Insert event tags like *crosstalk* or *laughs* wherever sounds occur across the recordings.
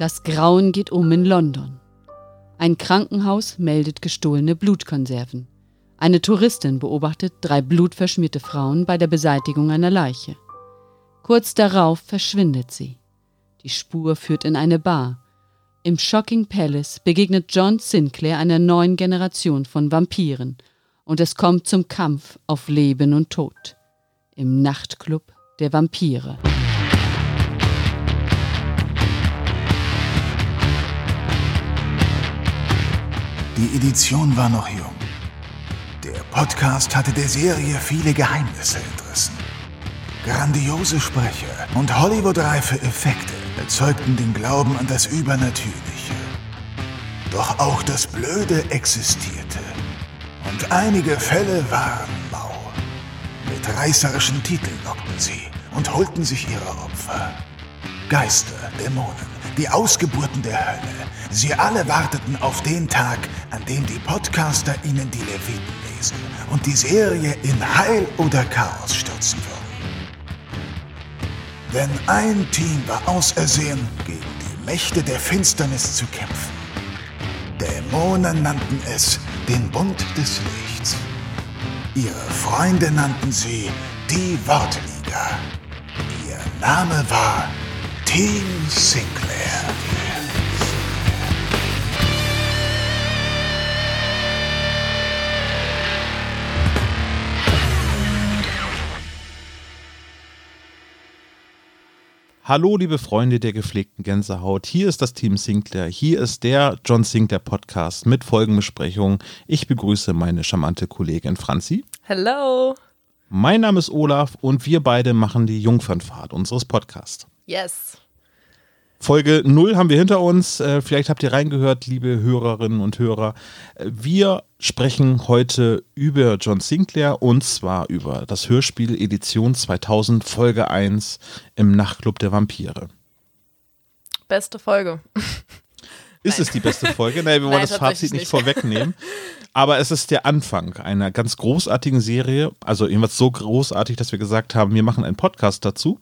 Das Grauen geht um in London. Ein Krankenhaus meldet gestohlene Blutkonserven. Eine Touristin beobachtet drei blutverschmierte Frauen bei der Beseitigung einer Leiche. Kurz darauf verschwindet sie. Die Spur führt in eine Bar. Im Shocking Palace begegnet John Sinclair einer neuen Generation von Vampiren und es kommt zum Kampf auf Leben und Tod. Im Nachtclub der Vampire. Die Edition war noch jung. Der Podcast hatte der Serie viele Geheimnisse entrissen. Grandiose Sprecher und Hollywood-reife Effekte erzeugten den Glauben an das Übernatürliche. Doch auch das Blöde existierte. Und einige Fälle waren mau. Mit reißerischen Titeln lockten sie und holten sich ihre Opfer. Geister, Dämonen, die Ausgeburten der Hölle. Sie alle warteten auf den Tag, an dem die Podcaster ihnen die Leviten lesen und die Serie in Heil oder Chaos stürzen würden. Denn ein Team war ausersehen, gegen die Mächte der Finsternis zu kämpfen. Dämonen nannten es den Bund des Lichts. Ihre Freunde nannten sie die Wortliga. Ihr Name war Team Sinclair. Hallo, liebe Freunde der gepflegten Gänsehaut. Hier ist das Team Sinclair. Hier ist der John Sinclair Podcast mit Folgenbesprechung. Ich begrüße meine charmante Kollegin Franzi. Hello. Mein Name ist Olaf und wir beide machen die Jungfernfahrt unseres Podcasts. Yes. Folge 0 haben wir hinter uns. Äh, vielleicht habt ihr reingehört, liebe Hörerinnen und Hörer. Äh, wir sprechen heute über John Sinclair und zwar über das Hörspiel Edition 2000 Folge 1 im Nachtclub der Vampire. Beste Folge. *laughs* Ist Nein. es die beste Folge? Nein, wir wollen Nein, das Fazit nicht, nicht vorwegnehmen. Aber es ist der Anfang einer ganz großartigen Serie. Also irgendwas so großartig, dass wir gesagt haben, wir machen einen Podcast dazu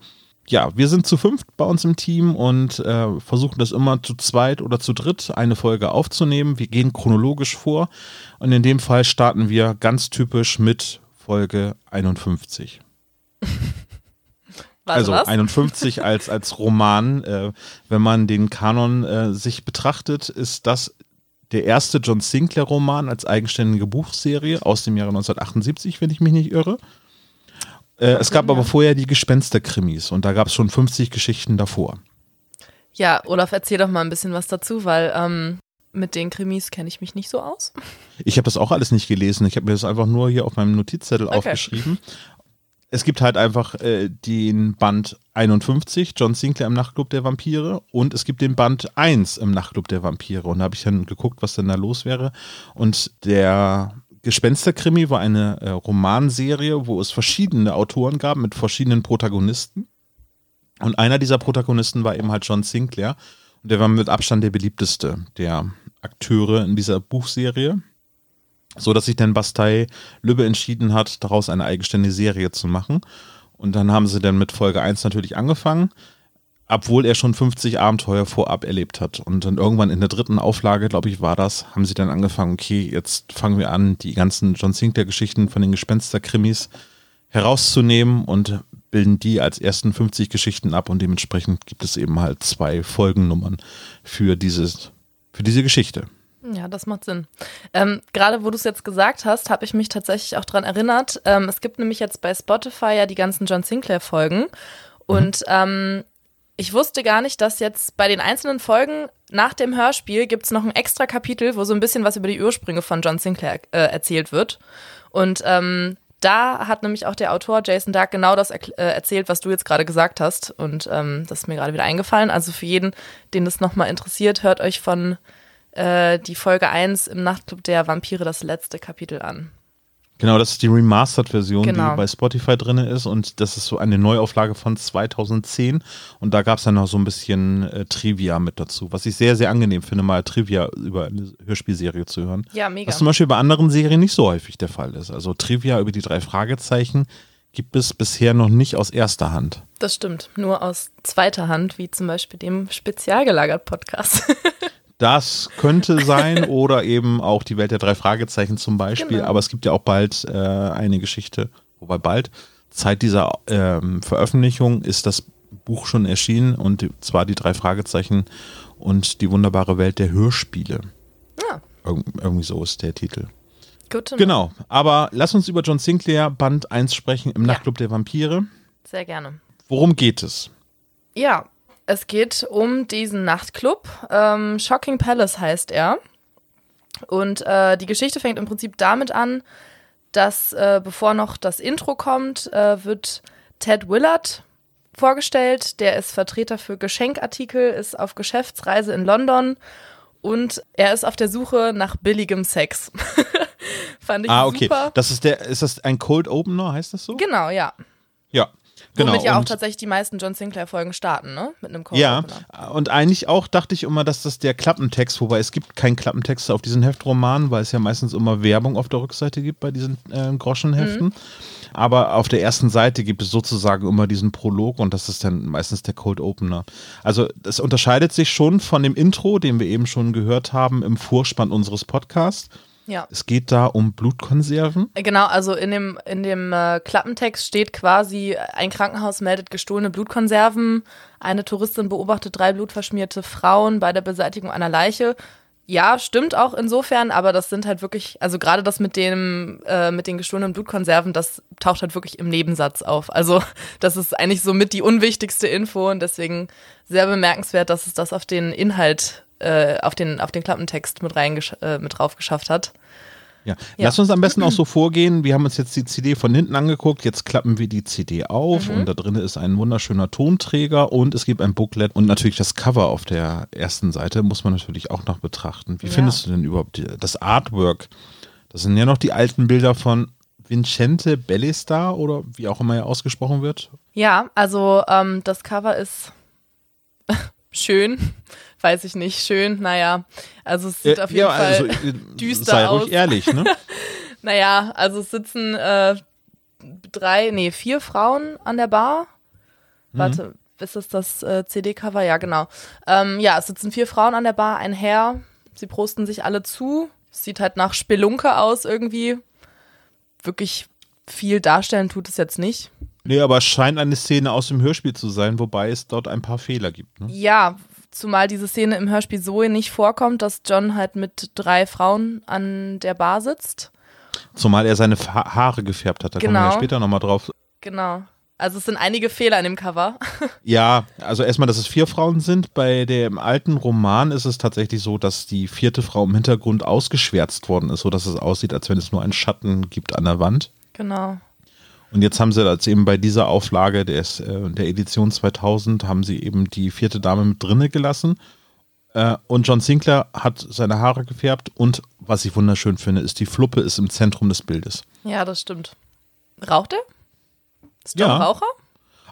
ja, wir sind zu fünft bei uns im Team und äh, versuchen das immer zu zweit oder zu dritt eine Folge aufzunehmen. Wir gehen chronologisch vor und in dem Fall starten wir ganz typisch mit Folge 51. *laughs* also was? 51 *laughs* als, als Roman. Äh, wenn man den Kanon äh, sich betrachtet, ist das der erste John Sinclair-Roman als eigenständige Buchserie aus dem Jahre 1978, wenn ich mich nicht irre. Äh, es gab aber vorher die Gespensterkrimis und da gab es schon 50 Geschichten davor. Ja, Olaf, erzähl doch mal ein bisschen was dazu, weil ähm, mit den Krimis kenne ich mich nicht so aus. Ich habe das auch alles nicht gelesen. Ich habe mir das einfach nur hier auf meinem Notizzettel okay. aufgeschrieben. Es gibt halt einfach äh, den Band 51, John Sinclair im Nachtclub der Vampire, und es gibt den Band 1 im Nachtclub der Vampire. Und da habe ich dann geguckt, was denn da los wäre. Und der Gespensterkrimi war eine äh, Romanserie, wo es verschiedene Autoren gab mit verschiedenen Protagonisten. Und einer dieser Protagonisten war eben halt John Sinclair. Und der war mit Abstand der beliebteste der Akteure in dieser Buchserie. So dass sich dann Bastei Lübbe entschieden hat, daraus eine eigenständige Serie zu machen. Und dann haben sie dann mit Folge 1 natürlich angefangen obwohl er schon 50 Abenteuer vorab erlebt hat. Und dann irgendwann in der dritten Auflage, glaube ich, war das, haben sie dann angefangen, okay, jetzt fangen wir an, die ganzen John Sinclair-Geschichten von den Gespensterkrimis herauszunehmen und bilden die als ersten 50 Geschichten ab und dementsprechend gibt es eben halt zwei Folgennummern für, dieses, für diese Geschichte. Ja, das macht Sinn. Ähm, Gerade wo du es jetzt gesagt hast, habe ich mich tatsächlich auch daran erinnert. Ähm, es gibt nämlich jetzt bei Spotify ja die ganzen John Sinclair-Folgen. Und mhm. ähm, ich wusste gar nicht, dass jetzt bei den einzelnen Folgen nach dem Hörspiel gibt es noch ein extra Kapitel, wo so ein bisschen was über die Ursprünge von John Sinclair äh, erzählt wird. Und ähm, da hat nämlich auch der Autor Jason Dark genau das äh, erzählt, was du jetzt gerade gesagt hast. Und ähm, das ist mir gerade wieder eingefallen. Also für jeden, den das nochmal interessiert, hört euch von äh, die Folge 1 im Nachtclub der Vampire das letzte Kapitel an. Genau, das ist die Remastered-Version, genau. die bei Spotify drin ist und das ist so eine Neuauflage von 2010 und da gab es dann noch so ein bisschen äh, Trivia mit dazu, was ich sehr, sehr angenehm finde, mal Trivia über eine Hörspielserie zu hören. Ja, mega. Was zum Beispiel bei anderen Serien nicht so häufig der Fall ist. Also Trivia über die drei Fragezeichen gibt es bisher noch nicht aus erster Hand. Das stimmt, nur aus zweiter Hand, wie zum Beispiel dem Spezialgelagert-Podcast. *laughs* Das könnte sein *laughs* oder eben auch die Welt der drei Fragezeichen zum Beispiel. Genau. Aber es gibt ja auch bald äh, eine Geschichte, wobei bald, Zeit dieser ähm, Veröffentlichung ist das Buch schon erschienen und zwar die drei Fragezeichen und die wunderbare Welt der Hörspiele. Ja, Irg irgendwie so ist der Titel. gut. Genau, aber lass uns über John Sinclair Band 1 sprechen im Ja. Nachtclub der Vampire. Sehr gerne. Worum geht es? Ja, es geht um diesen Nachtclub. Ähm, Shocking Palace heißt er. Und äh, die Geschichte fängt im Prinzip damit an, dass äh, bevor noch das Intro kommt, äh, wird Ted Willard vorgestellt. Der ist Vertreter für Geschenkartikel, ist auf Geschäftsreise in London und er ist auf der Suche nach billigem Sex. *laughs* Fand ich Ah, okay. super. Das ist der, ist das ein Cold Opener, heißt das so? Genau, ja. Ja. Genau. Womit ja auch tatsächlich die meisten John Sinclair-Folgen starten, ne? Mit einem Cold Ja, Opener. und eigentlich auch dachte ich immer, dass das der Klappentext, wobei es gibt keinen Klappentext auf diesen Heftromanen, weil es ja meistens immer Werbung auf der Rückseite gibt bei diesen äh, Groschenheften. Aber auf der ersten Seite gibt es sozusagen immer diesen Prolog und das ist dann meistens der Cold Opener. Also das unterscheidet sich schon von dem Intro, den wir eben schon gehört haben im Vorspann unseres Podcasts. Ja. Es geht da um Blutkonserven. Genau, also in dem, in dem äh, Klappentext steht quasi, ein Krankenhaus meldet gestohlene Blutkonserven, eine Touristin beobachtet drei blutverschmierte Frauen bei der Beseitigung einer Leiche. Ja, stimmt auch insofern, aber das sind halt wirklich, also gerade das mit dem, äh, mit den gestohlenen Blutkonserven, das taucht halt wirklich im Nebensatz auf. Also *laughs* das ist eigentlich somit die unwichtigste Info und deswegen sehr bemerkenswert, dass es das auf den Inhalt, äh, auf den, auf den Klappentext mit reingesch äh, mit drauf geschafft hat. Ja. Ja. Lass uns am besten auch so vorgehen. Wir haben uns jetzt die CD von hinten angeguckt. Jetzt klappen wir die CD auf Mhm. und da drin ist ein wunderschöner Tonträger und es gibt ein Booklet und natürlich das Cover auf der ersten Seite muss man natürlich auch noch betrachten. Wie Ja. findest du denn überhaupt das Artwork? Das sind ja noch die alten Bilder von Vincente Bellestar oder wie auch immer er ausgesprochen wird. Ja, also ähm, das Cover ist *laughs* schön, weiß ich nicht, schön, naja, also es sieht Äh, auf jeden Fall, also, äh, düster sei aus. ruhig ehrlich, ne? *laughs* naja, also es sitzen äh, drei, nee, vier Frauen an der Bar. Mhm. Warte, ist das das äh, CD-Cover? Ja, genau. Ähm, ja, es sitzen vier Frauen an der Bar, ein Herr, sie prosten sich alle zu, sieht halt nach Spelunke aus irgendwie, wirklich viel darstellen tut es jetzt nicht. Nee, aber es scheint eine Szene aus dem Hörspiel zu sein, wobei es dort ein paar Fehler gibt. Ne? Ja, zumal diese Szene im Hörspiel Zoe nicht vorkommt, dass John halt mit drei Frauen an der Bar sitzt. Zumal er seine Fa Haare gefärbt hat. Da kommen wir ja Genau. später nochmal drauf. Genau. Also es sind einige Fehler in dem Cover. *laughs* Ja, also erstmal, dass es vier Frauen sind. Bei dem alten Roman ist es tatsächlich so, dass die vierte Frau im Hintergrund ausgeschwärzt worden ist, sodass es aussieht, als wenn es nur einen Schatten gibt an der Wand. genau. Und jetzt haben sie als eben bei dieser Auflage des, äh, der Edition 2000 haben sie eben die vierte Dame mit drinne gelassen. Äh, und John Sinclair hat seine Haare gefärbt und was ich wunderschön finde, ist die Fluppe ist im Zentrum des Bildes. Ja, das stimmt. Raucht er? Ist John Ja. Raucher?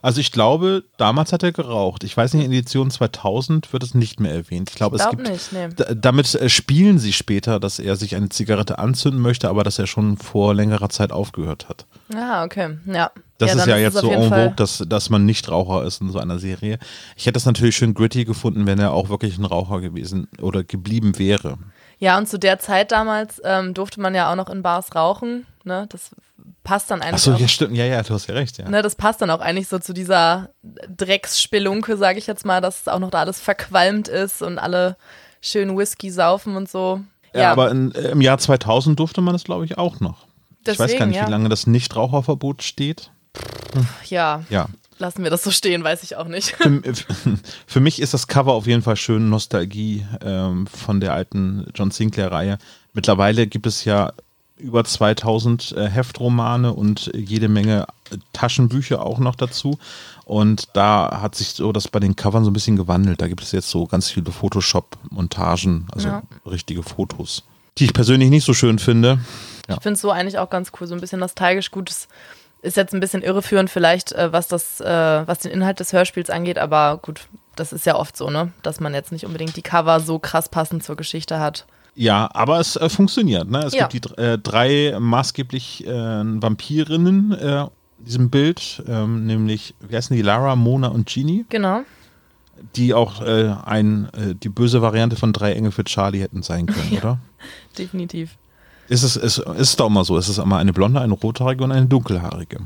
Also ich glaube, damals hat er geraucht. Ich weiß nicht, in Edition 2000 wird es nicht mehr erwähnt. Ich glaube, Ich es glaub gibt nicht, nee. Damit äh, spielen sie später, dass er sich eine Zigarette anzünden möchte, aber dass er schon vor längerer Zeit aufgehört hat. Ah, okay. Ja. Das ist dann ja es jetzt so en vogue, dass, dass man nicht Raucher ist in so einer Serie. Ich hätte es natürlich schön gritty gefunden, wenn er auch wirklich ein Raucher gewesen oder geblieben wäre. Ja, und zu der Zeit damals ähm, durfte man ja auch noch in Bars rauchen. Ne? Das passt dann eigentlich Achso, ja, stimmt. Ja, ja, du hast ja recht, ja. Ne, das passt dann auch eigentlich so zu dieser Drecksspelunke, sage ich jetzt mal, dass auch noch da alles verqualmt ist und alle schön Whisky saufen und so. Ja, aber in, äh, im Jahr 2000 durfte man es, glaube ich, auch noch. ich weiß gar Deswegen, nicht, ja. wie lange das Nichtraucherverbot steht. ja, Ja. lassen wir das so stehen, weiß ich auch nicht. für, *laughs* für mich ist das Cover auf jeden Fall schön Nostalgie ähm, von der alten John Sinclair-Reihe. Mittlerweile gibt es ja über 2000 äh, Heftromane und jede Menge äh, Taschenbücher auch noch dazu. Und da hat sich so das bei den Covern so ein bisschen gewandelt. Da gibt es jetzt so ganz viele Photoshop-Montagen, also Ja. richtige Fotos, die ich persönlich nicht so schön finde. Ja. Ich finde es so eigentlich auch ganz cool, so ein bisschen nostalgisch gut. Es ist jetzt ein bisschen irreführend vielleicht, äh, was das, äh, was den Inhalt des Hörspiels angeht, aber gut, das ist ja oft so, ne? Dass man jetzt nicht unbedingt die Cover so krass passend zur Geschichte hat. Ja, aber es äh, funktioniert. Ne? Es Ja. gibt die äh, drei maßgeblich äh, Vampirinnen äh, diesem Bild, ähm, nämlich, wie heißen die, Lara, Mona und Genie, Genau. die auch äh, ein, äh, die böse Variante von Drei Engel für Charlie hätten sein *laughs* können, Ja. oder? Definitiv. Ist es, ist, ist doch immer so. Es ist immer eine blonde, eine rothaarige und eine dunkelhaarige.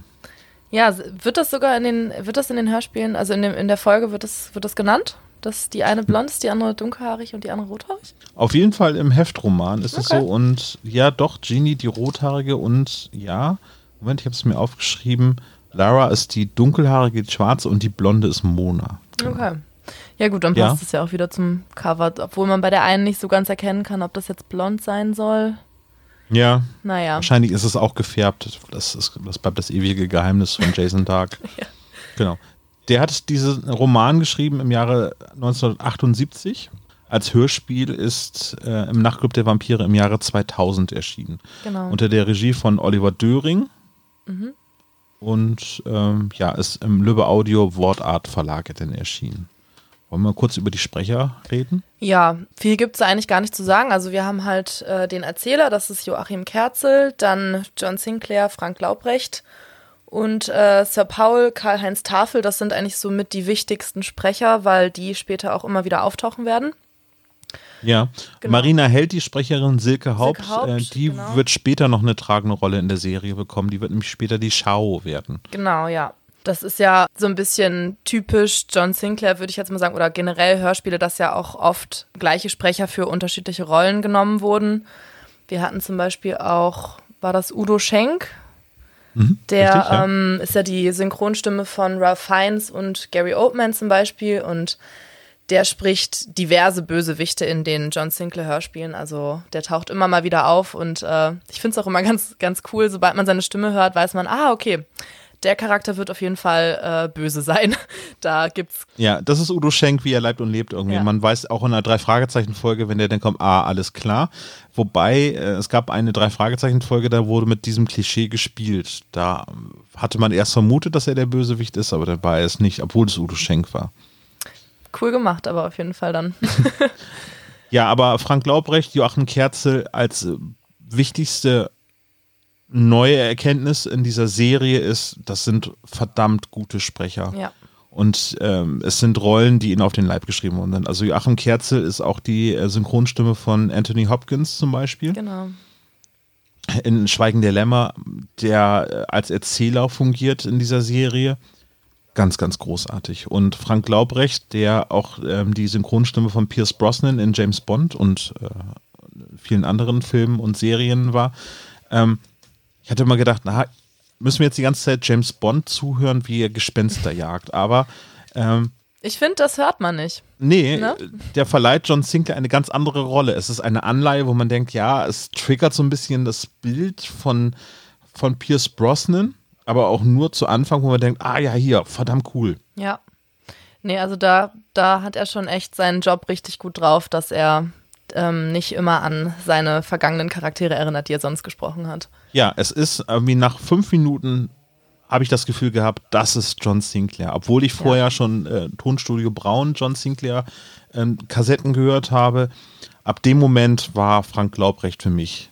Ja, wird das sogar in den, wird das in den Hörspielen, also in, dem, in der Folge wird das, wird das genannt? Dass die eine blond ist, die andere dunkelhaarig und die andere rothaarig? Auf jeden Fall im Heftroman ist es Okay. so. Und ja, doch, Genie die rothaarige und ja, Moment, ich habe es mir aufgeschrieben. Lara ist die dunkelhaarige, die schwarze und die blonde ist Mona. Okay. Ja gut, dann Ja. passt es ja auch wieder zum Cover, obwohl man bei der einen nicht so ganz erkennen kann, ob das jetzt blond sein soll. Ja, Naja. wahrscheinlich ist es auch gefärbt. Das, ist, das bleibt das ewige Geheimnis von Jason Dark. *laughs* Ja. Genau. Der hat diesen Roman geschrieben im Jahre 1978. Als Hörspiel ist äh, im Nachtclub der Vampire im Jahre 2000 erschienen. Genau. Unter der Regie von Oliver Döring. Mhm. Und ähm, ja, ist im Lübbe Audio Wortart Verlage denn erschienen. Wollen wir kurz über die Sprecher reden? Ja, viel gibt es eigentlich gar nicht zu sagen. Also wir haben halt äh, den Erzähler, das ist Joachim Kerzel, dann John Sinclair, Frank Laubrecht und äh, Sir Paul, Karl-Heinz Tafel. Das sind eigentlich so mit die wichtigsten Sprecher, weil die später auch immer wieder auftauchen werden. Ja, Genau. Marina Held, die Sprecherin Silke Haupt, Silke Haupt, äh, die genau. wird später noch eine tragende Rolle in der Serie bekommen. Die wird nämlich später die Shao werden. Genau, ja. Das ist ja so ein bisschen typisch John Sinclair, würde ich jetzt mal sagen, oder generell Hörspiele, dass ja auch oft gleiche Sprecher für unterschiedliche Rollen genommen wurden. Wir hatten zum Beispiel auch, war das Udo Schenk? Der richtig, ja. ähm, ist ja die Synchronstimme von Ralph Fiennes und Gary Oldman zum Beispiel und der spricht diverse Bösewichte in den John Sinclair Hörspielen. Also der taucht immer mal wieder auf und äh, ich finde es auch immer *laughs* ganz, ganz cool, sobald man seine Stimme hört, weiß man, ah, okay, der Charakter wird auf jeden Fall äh, böse sein. *laughs* Da gibt's Ja, das ist Udo Schenk, wie er leibt und lebt irgendwie. Ja. Man weiß auch in einer Drei-Fragezeichen-Folge, wenn der dann kommt, ah, alles klar. Wobei, äh, es gab eine Drei-Fragezeichen-Folge, da wurde mit diesem Klischee gespielt. Da ähm, hatte man erst vermutet, dass er der Bösewicht ist, aber der war er es nicht, obwohl es Udo Schenk war. cool gemacht, aber auf jeden Fall dann. *laughs* Ja, aber Frank Laubrecht, Joachim Kerzel als äh, wichtigste neue Erkenntnis in dieser Serie ist, das sind verdammt gute Sprecher. ja. Und ähm, es sind Rollen, die ihnen auf den Leib geschrieben worden sind. Also Joachim Kerzel ist auch die äh, Synchronstimme von Anthony Hopkins zum Beispiel Genau. in Schweigen der Lämmer, der äh, als Erzähler fungiert in dieser Serie. Ganz, ganz großartig. Und Frank Laubrecht, der auch ähm, die Synchronstimme von Pierce Brosnan in James Bond und äh, vielen anderen Filmen und Serien war. Ähm, ich hatte immer gedacht, na, müssen wir jetzt die ganze Zeit James Bond zuhören, wie er Gespenster jagt. Aber ähm, Ich finde, das hört man nicht. Nee, Ne? der verleiht John Sinclair eine ganz andere Rolle. Es ist eine Anleihe, wo man denkt, ja, es triggert so ein bisschen das Bild von, von Pierce Brosnan, aber auch nur zu Anfang, wo man denkt, ah ja, hier, verdammt cool. Ja. Nee, also da, da hat er schon echt seinen Job richtig gut drauf, dass er ähm, nicht immer an seine vergangenen Charaktere erinnert, die er sonst gesprochen hat. Ja, es ist irgendwie nach fünf Minuten habe ich das Gefühl gehabt, das ist John Sinclair. Obwohl ich vorher schon äh, Tonstudio Braun, John Sinclair ähm, Kassetten gehört habe. Ab dem Moment war Frank Laubrecht für mich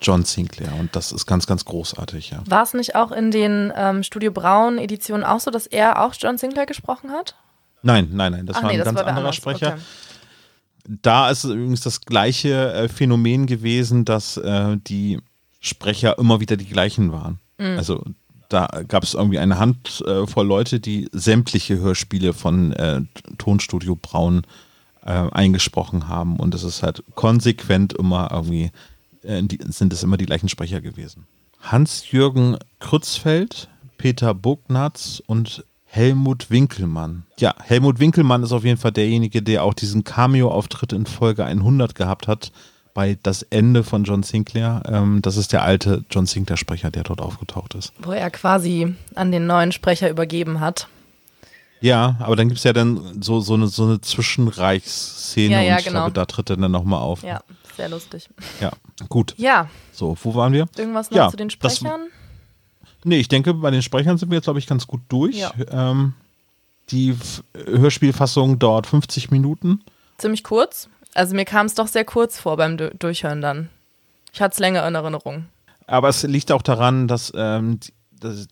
John Sinclair und das ist ganz, ganz großartig, ja. War es nicht auch in den ähm, Studio Braun Editionen auch so, dass er auch John Sinclair gesprochen hat? Nein, nein, nein, das Ach war nee, ein das ganz war anderer anders. Sprecher. Okay. Da ist übrigens das gleiche äh, Phänomen gewesen, dass äh, die Sprecher immer wieder die gleichen waren. Mhm. Also da gab es irgendwie eine Handvoll äh, voll Leute, die sämtliche Hörspiele von äh, Tonstudio Braun äh, eingesprochen haben. Und es ist halt konsequent immer irgendwie, die, sind es immer die gleichen Sprecher gewesen. Hans-Jürgen Krützfeld, Peter Bugnatz und Helmut Winkelmann. Ja, Helmut Winkelmann ist auf jeden Fall derjenige, der auch diesen Cameo-Auftritt in Folge 100 gehabt hat bei Das Ende von John Sinclair. Ähm, das ist der alte John Sinclair-Sprecher, der dort aufgetaucht ist. Wo er quasi an den neuen Sprecher übergeben hat. Ja, aber dann gibt es ja dann so, so eine, so eine Zwischenreichsszene Ja, ja, und ich genau. glaube, da tritt er dann nochmal auf. Ja, sehr lustig. ja, gut. Ja, So, wo waren wir? irgendwas noch Ja, zu den das- Sprechern? Nee, ich denke, bei den Sprechern sind wir jetzt, glaube ich, ganz gut durch. Ja. Ähm, die Hörspielfassung dauert 50 Minuten. Ziemlich kurz. Also mir kam es doch sehr kurz vor beim Du- Durchhören dann. Ich hatte es länger in Erinnerung. Aber es liegt auch daran, dass ähm,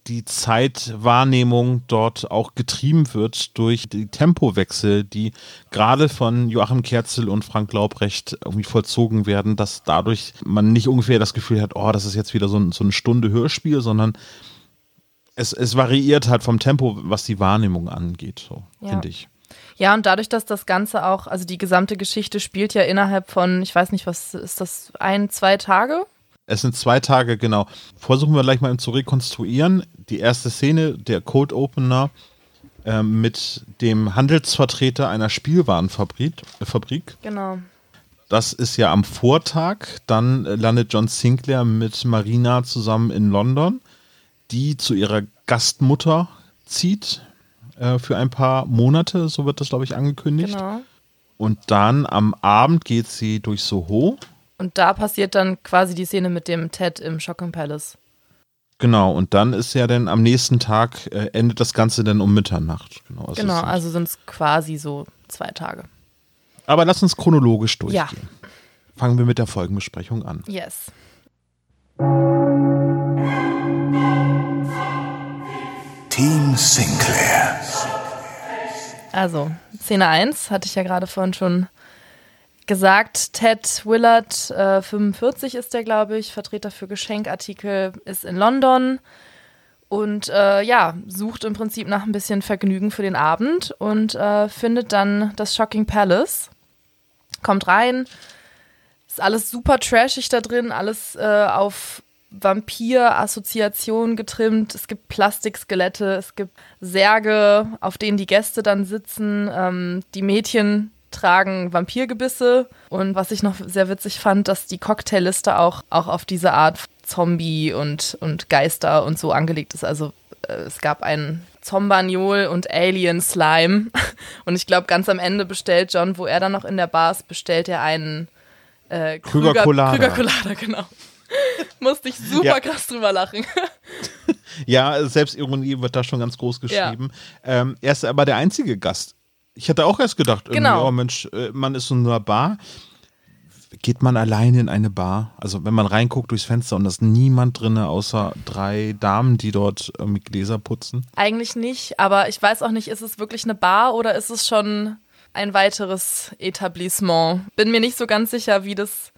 die- Zeitwahrnehmung dort auch getrieben wird durch die Tempowechsel, die gerade von Joachim Kerzel und Frank Laubrecht irgendwie vollzogen werden, dass dadurch man nicht ungefähr das Gefühl hat, oh, das ist jetzt wieder so, ein, so eine Stunde Hörspiel, sondern es, es variiert halt vom Tempo, was die Wahrnehmung angeht, so, ja. finde ich. Ja, und dadurch, dass das Ganze auch, also die gesamte Geschichte spielt ja innerhalb von, ich weiß nicht, was ist das, ein, zwei Tage? Es sind zwei Tage, genau. Versuchen wir gleich mal zu rekonstruieren. Die erste Szene, der Code Opener äh, mit dem Handelsvertreter einer Spielwarenfabrik. Äh, Fabrik. Genau. Das ist ja am Vortag. Dann landet John Sinclair mit Marina zusammen in London, die zu ihrer Gastmutter zieht äh, für ein paar Monate. So wird das, glaube ich, angekündigt. Genau. Und dann am Abend geht sie durch Soho und da passiert dann quasi die Szene mit dem Ted im Shocking Palace. Genau, und dann ist ja dann am nächsten Tag, äh, endet das Ganze dann um Mitternacht. Genau, also, genau, also sind es quasi so zwei Tage. Aber lass uns chronologisch durchgehen. Ja. Fangen wir mit der Folgenbesprechung an. Yes. Team Sinclair. Also, Szene 1 hatte ich ja gerade vorhin schon gesagt, Ted Willard, äh, 45 ist der, glaube ich, Vertreter für Geschenkartikel, ist in London und äh, ja, sucht im Prinzip nach ein bisschen Vergnügen für den Abend und äh, findet dann das Shocking Palace. Kommt rein, ist alles super trashig da drin, alles äh, auf Vampir-Assoziation getrimmt. Es gibt Plastikskelette, es gibt Särge, auf denen die Gäste dann sitzen. Ähm, die Mädchen tragen Vampirgebisse. Und was ich noch sehr witzig fand, dass die Cocktailliste auch, auch auf diese Art Zombie und, und Geister und so angelegt ist. Also äh, es gab einen Zombaniol und Alien Slime. *laughs* Und ich glaube, ganz am Ende bestellt John, wo er dann noch in der Bar ist, bestellt er einen äh, Krüger, Krüger Colada. Krüger Colada, genau. *laughs* Musste ich super ja. krass drüber lachen. *laughs* ja, Selbstironie wird da schon ganz groß geschrieben. Ja. Ähm, er ist aber der einzige Gast ich hatte auch erst gedacht, genau. oh Mensch, äh, man ist in einer Bar. Geht man alleine in eine Bar? Also wenn man reinguckt durchs Fenster und da ist niemand drin, außer drei Damen, die dort mit Gläser putzen? Eigentlich nicht, aber ich weiß auch nicht, ist es wirklich eine Bar oder ist es schon ein weiteres Etablissement? Bin mir nicht so ganz sicher, wie das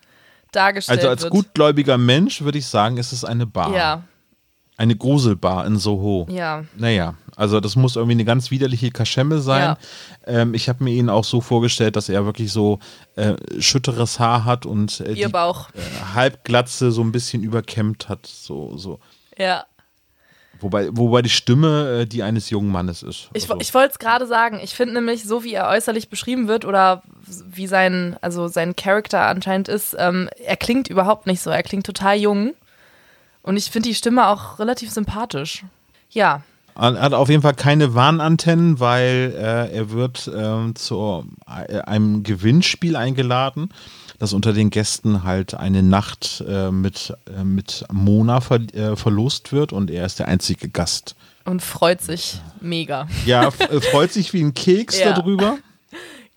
dargestellt wird. Also als gutgläubiger Mensch würde ich sagen, ist es eine Bar. Ja. Eine Gruselbar in Soho. Ja. Naja, also das muss irgendwie eine ganz widerliche Kaschemme sein. Ja. Ähm, ich habe mir ihn auch so vorgestellt, dass er wirklich so äh, schütteres Haar hat und äh, Ihr die, Bauch. Äh, Halbglatze so ein bisschen überkämmt hat. So, so. Ja. Wobei, wobei die Stimme äh, die eines jungen Mannes ist. Ich, also. ich wollte es gerade sagen. Ich finde nämlich, so wie er äußerlich beschrieben wird oder wie sein, also sein Charakter anscheinend ist, ähm, er klingt überhaupt nicht so. Er klingt total jung. Und ich finde die Stimme auch relativ sympathisch. Ja, er hat auf jeden Fall keine Warnantennen, weil äh, er wird äh, zu äh, einem Gewinnspiel eingeladen, das unter den Gästen halt eine Nacht äh, mit, äh, mit Mona ver äh, verlost wird und er ist der einzige Gast. Und freut sich mega. Ja, freut sich wie ein Keks *laughs* ja. darüber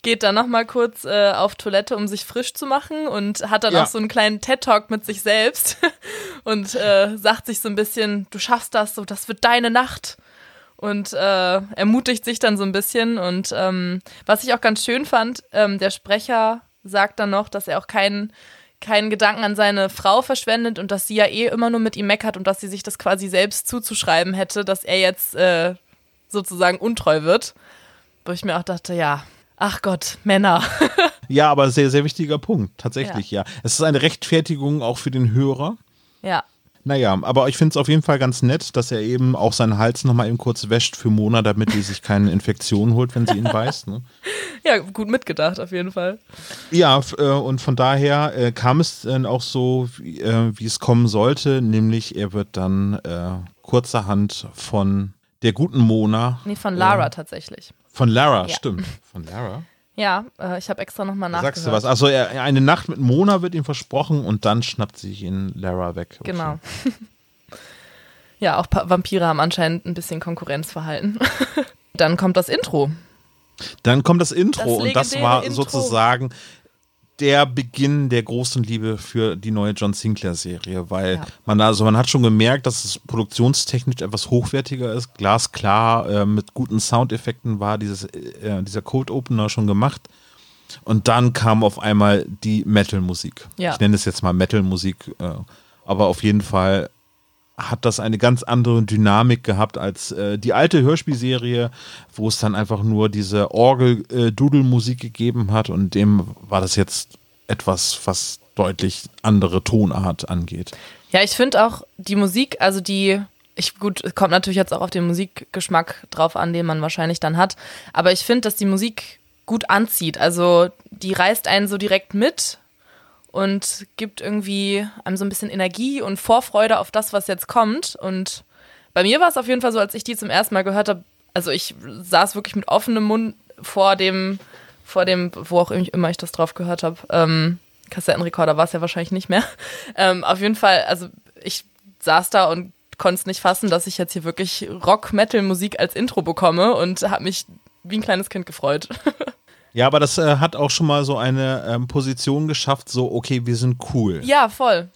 geht dann nochmal kurz äh, auf Toilette, um sich frisch zu machen und hat dann ja. auch so einen kleinen TED-Talk mit sich selbst *laughs* und äh, sagt sich so ein bisschen, du schaffst das, so das wird deine Nacht und äh, ermutigt sich dann so ein bisschen. Und ähm, was ich auch ganz schön fand, ähm, der Sprecher sagt dann noch, dass er auch keinen keinen Gedanken an seine Frau verschwendet und dass sie ja eh immer nur mit ihm meckert und dass sie sich das quasi selbst zuzuschreiben hätte, dass er jetzt äh, sozusagen untreu wird. Wo ich mir auch dachte, ja, ach Gott, Männer. *laughs* ja, aber sehr, sehr wichtiger Punkt, tatsächlich, ja. ja. Es ist eine Rechtfertigung auch für den Hörer. Ja. Naja, aber ich finde es auf jeden Fall ganz nett, dass er eben auch seinen Hals nochmal eben kurz wäscht für Mona, damit die sich keine Infektion holt, wenn sie ihn beißt. Ne? *laughs* Ja, gut mitgedacht, auf jeden Fall. Ja, äh, und von daher äh, kam es dann auch so, wie, äh, wie es kommen sollte, nämlich er wird dann äh, kurzerhand von der guten Mona. Nee, von Lara äh, tatsächlich. Von Lara, ja. stimmt. Von Lara. Ja, äh, ich habe extra nochmal nachgehört. Sagst du was? Also eine Nacht mit Mona wird ihm versprochen und dann schnappt sich ihn Lara weg. Genau. *laughs* ja, auch Vampire haben anscheinend ein bisschen Konkurrenzverhalten. *laughs* dann kommt das Intro. Dann kommt das Intro das und das war Intro. sozusagen der Beginn der großen Liebe für die neue John Sinclair-Serie, weil ja. man also man hat schon gemerkt, dass es produktionstechnisch etwas hochwertiger ist. Glasklar, äh, mit guten Soundeffekten war dieses, äh, dieser Cold Opener schon gemacht. Und dann kam auf einmal die Metal-Musik. Ja. Ich nenne es jetzt mal Metal-Musik, äh, aber auf jeden Fall hat das eine ganz andere Dynamik gehabt als äh, die alte Hörspielserie, wo es dann einfach nur diese Orgel-Dudelmusik äh, gegeben hat und dem war das jetzt etwas, was deutlich andere Tonart angeht. Ja, ich finde auch die Musik, also die, ich, gut, kommt natürlich jetzt auch auf den Musikgeschmack drauf an, den man wahrscheinlich dann hat, aber ich finde, dass die Musik gut anzieht. Also die reißt einen so direkt mit und gibt irgendwie einem so ein bisschen Energie und Vorfreude auf das, was jetzt kommt. Und bei mir war es auf jeden Fall so, als ich die zum ersten Mal gehört habe, also ich saß wirklich mit offenem Mund vor dem, vor dem, wo auch immer ich das drauf gehört habe. Ähm, Kassettenrekorder war es ja wahrscheinlich nicht mehr. *laughs* Ähm, auf jeden Fall, also ich saß da und konnte es nicht fassen, dass ich jetzt hier wirklich Rock-Metal-Musik als Intro bekomme und habe mich wie ein kleines Kind gefreut. *laughs* Ja, aber das äh, hat auch schon mal so eine ähm, Position geschafft, so, okay, wir sind cool. Ja, voll.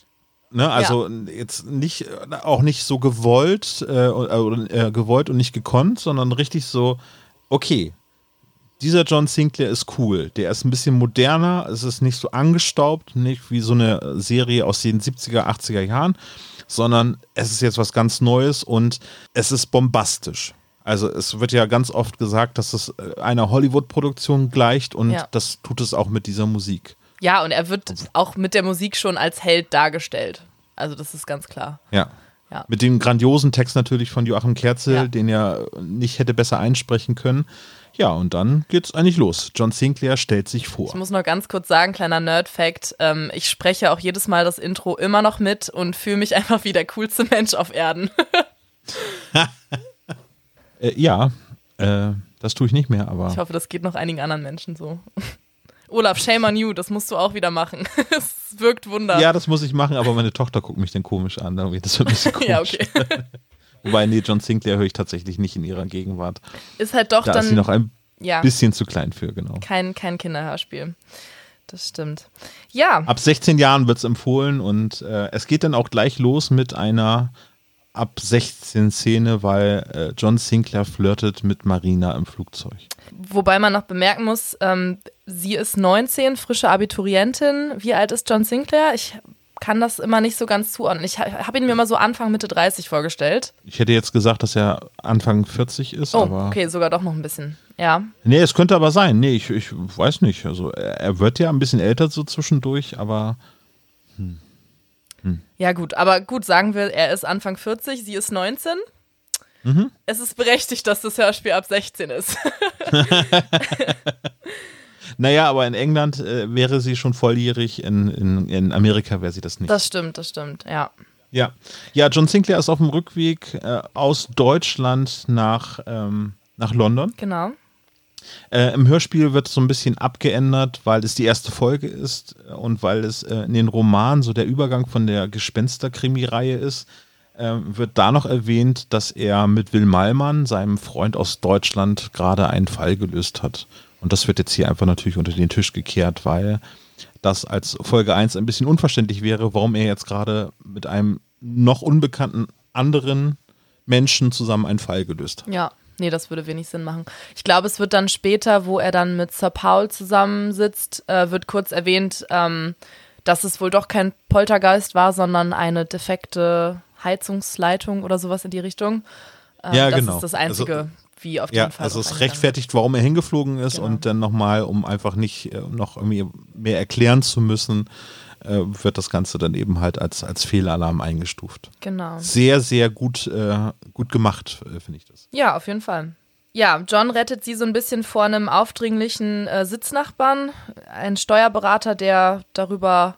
Ne, also ja. jetzt nicht, äh, auch nicht so gewollt, äh, äh, gewollt und nicht gekonnt, sondern richtig so, okay, dieser John Sinclair ist cool. Der ist ein bisschen moderner, es ist nicht so angestaubt, nicht wie so eine Serie aus den 70er, 80er Jahren, sondern es ist jetzt was ganz Neues und es ist bombastisch. Also es wird ja ganz oft gesagt, dass es äh, einer Hollywood-Produktion gleicht und ja. das tut es auch mit dieser Musik. Ja, und er wird auch mit der Musik schon als Held dargestellt. Also das ist ganz klar. Ja. ja. Mit dem grandiosen Text natürlich von Joachim Kerzel, ja. den er nicht hätte besser einsprechen können. Ja, und dann geht's eigentlich los. John Sinclair stellt sich vor. Ich muss noch ganz kurz sagen, kleiner Nerd-Fact: ähm, Ich spreche auch jedes Mal das Intro immer noch mit und fühle mich *laughs* einfach wie der coolste Mensch auf Erden. *laughs* Äh, ja, äh, das tue ich nicht mehr, aber. Ich hoffe, das geht noch einigen anderen Menschen so. *laughs* Olaf, shame on you, das musst du auch wieder machen. *laughs* Es wirkt Wunder. Ja, das muss ich machen, aber meine Tochter guckt mich dann komisch an. Das wird ein bisschen komisch. *laughs* ja, okay. Wobei, nee, John Sinclair höre ich tatsächlich nicht in ihrer Gegenwart. Ist halt doch da dann. Ist sie noch ein ja, bisschen zu klein für, genau. Kein, kein Kinderhörspiel. Das stimmt. Ja. Ab 16 Jahren wird es empfohlen und äh, es geht dann auch gleich los mit einer ab 16 Szene, weil äh, John Sinclair flirtet mit Marina im Flugzeug. Wobei man noch bemerken muss, ähm, sie ist 19, frische Abiturientin. Wie alt ist John Sinclair? Ich kann das immer nicht so ganz zuordnen. Ich habe ihn mir mal so Anfang, Mitte 30 vorgestellt. Ich hätte jetzt gesagt, dass er Anfang 40 ist. Oh, okay, sogar doch noch ein bisschen. Ja. Nee, es könnte aber sein. Nee, ich, ich weiß nicht. Also er wird ja ein bisschen älter so zwischendurch, aber hm. Hm. Ja, gut, aber gut, sagen wir, er ist Anfang 40, sie ist 19. Mhm. Es ist berechtigt, dass das Hörspiel ab 16 ist. *laughs* naja, aber in England äh, wäre sie schon volljährig, in, in, in Amerika wäre sie das nicht. Das stimmt, das stimmt, ja. Ja, ja John Sinclair ist auf dem Rückweg äh, aus Deutschland nach, ähm, nach London. Genau. Äh, Im Hörspiel wird es so ein bisschen abgeändert, weil es die erste Folge ist und weil es äh, in den Romanen so der Übergang von der Gespenster-Krimi-Reihe ist, äh, wird da noch erwähnt, dass er mit Will Malmann, seinem Freund aus Deutschland, gerade einen Fall gelöst hat. Und das wird jetzt hier einfach natürlich unter den Tisch gekehrt, weil das als Folge 1 ein bisschen unverständlich wäre, warum er jetzt gerade mit einem noch unbekannten anderen Menschen zusammen einen Fall gelöst hat. Ja, Nee, das würde wenig Sinn machen. Ich glaube, es wird dann später, wo er dann mit Sir Paul zusammensitzt, äh, wird kurz erwähnt, ähm, dass es wohl doch kein Poltergeist war, sondern eine defekte Heizungsleitung oder sowas in die Richtung. Äh, ja, das genau. Das ist das Einzige, also, wie auf ja, jeden Fall. Also es rechtfertigt, warum er hingeflogen ist genau. und dann nochmal, um einfach nicht äh, noch irgendwie mehr erklären zu müssen, äh, wird das Ganze dann eben halt als, als Fehlalarm eingestuft. Genau. Sehr, sehr gut, äh, gut gemacht, äh, finde ich das. Ja, auf jeden Fall. Ja, John rettet sie so ein bisschen vor einem aufdringlichen äh, Sitznachbarn, ein Steuerberater, der darüber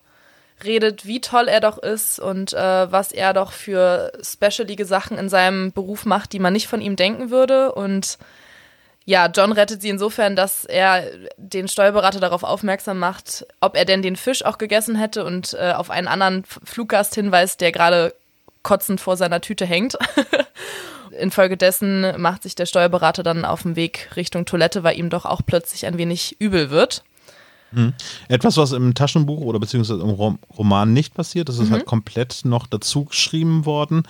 redet, wie toll er doch ist und äh, was er doch für specialige Sachen in seinem Beruf macht, die man nicht von ihm denken würde. Und ja, John rettet sie insofern, dass er den Steuerberater darauf aufmerksam macht, ob er denn den Fisch auch gegessen hätte und äh, auf einen anderen Fluggast hinweist, der gerade kotzend vor seiner Tüte hängt. *laughs* Infolgedessen macht sich der Steuerberater dann auf den Weg Richtung Toilette, weil ihm doch auch plötzlich ein wenig übel wird. Mhm. Etwas, was im Taschenbuch oder beziehungsweise im Roman nicht passiert, das ist mhm. halt komplett noch dazu geschrieben worden.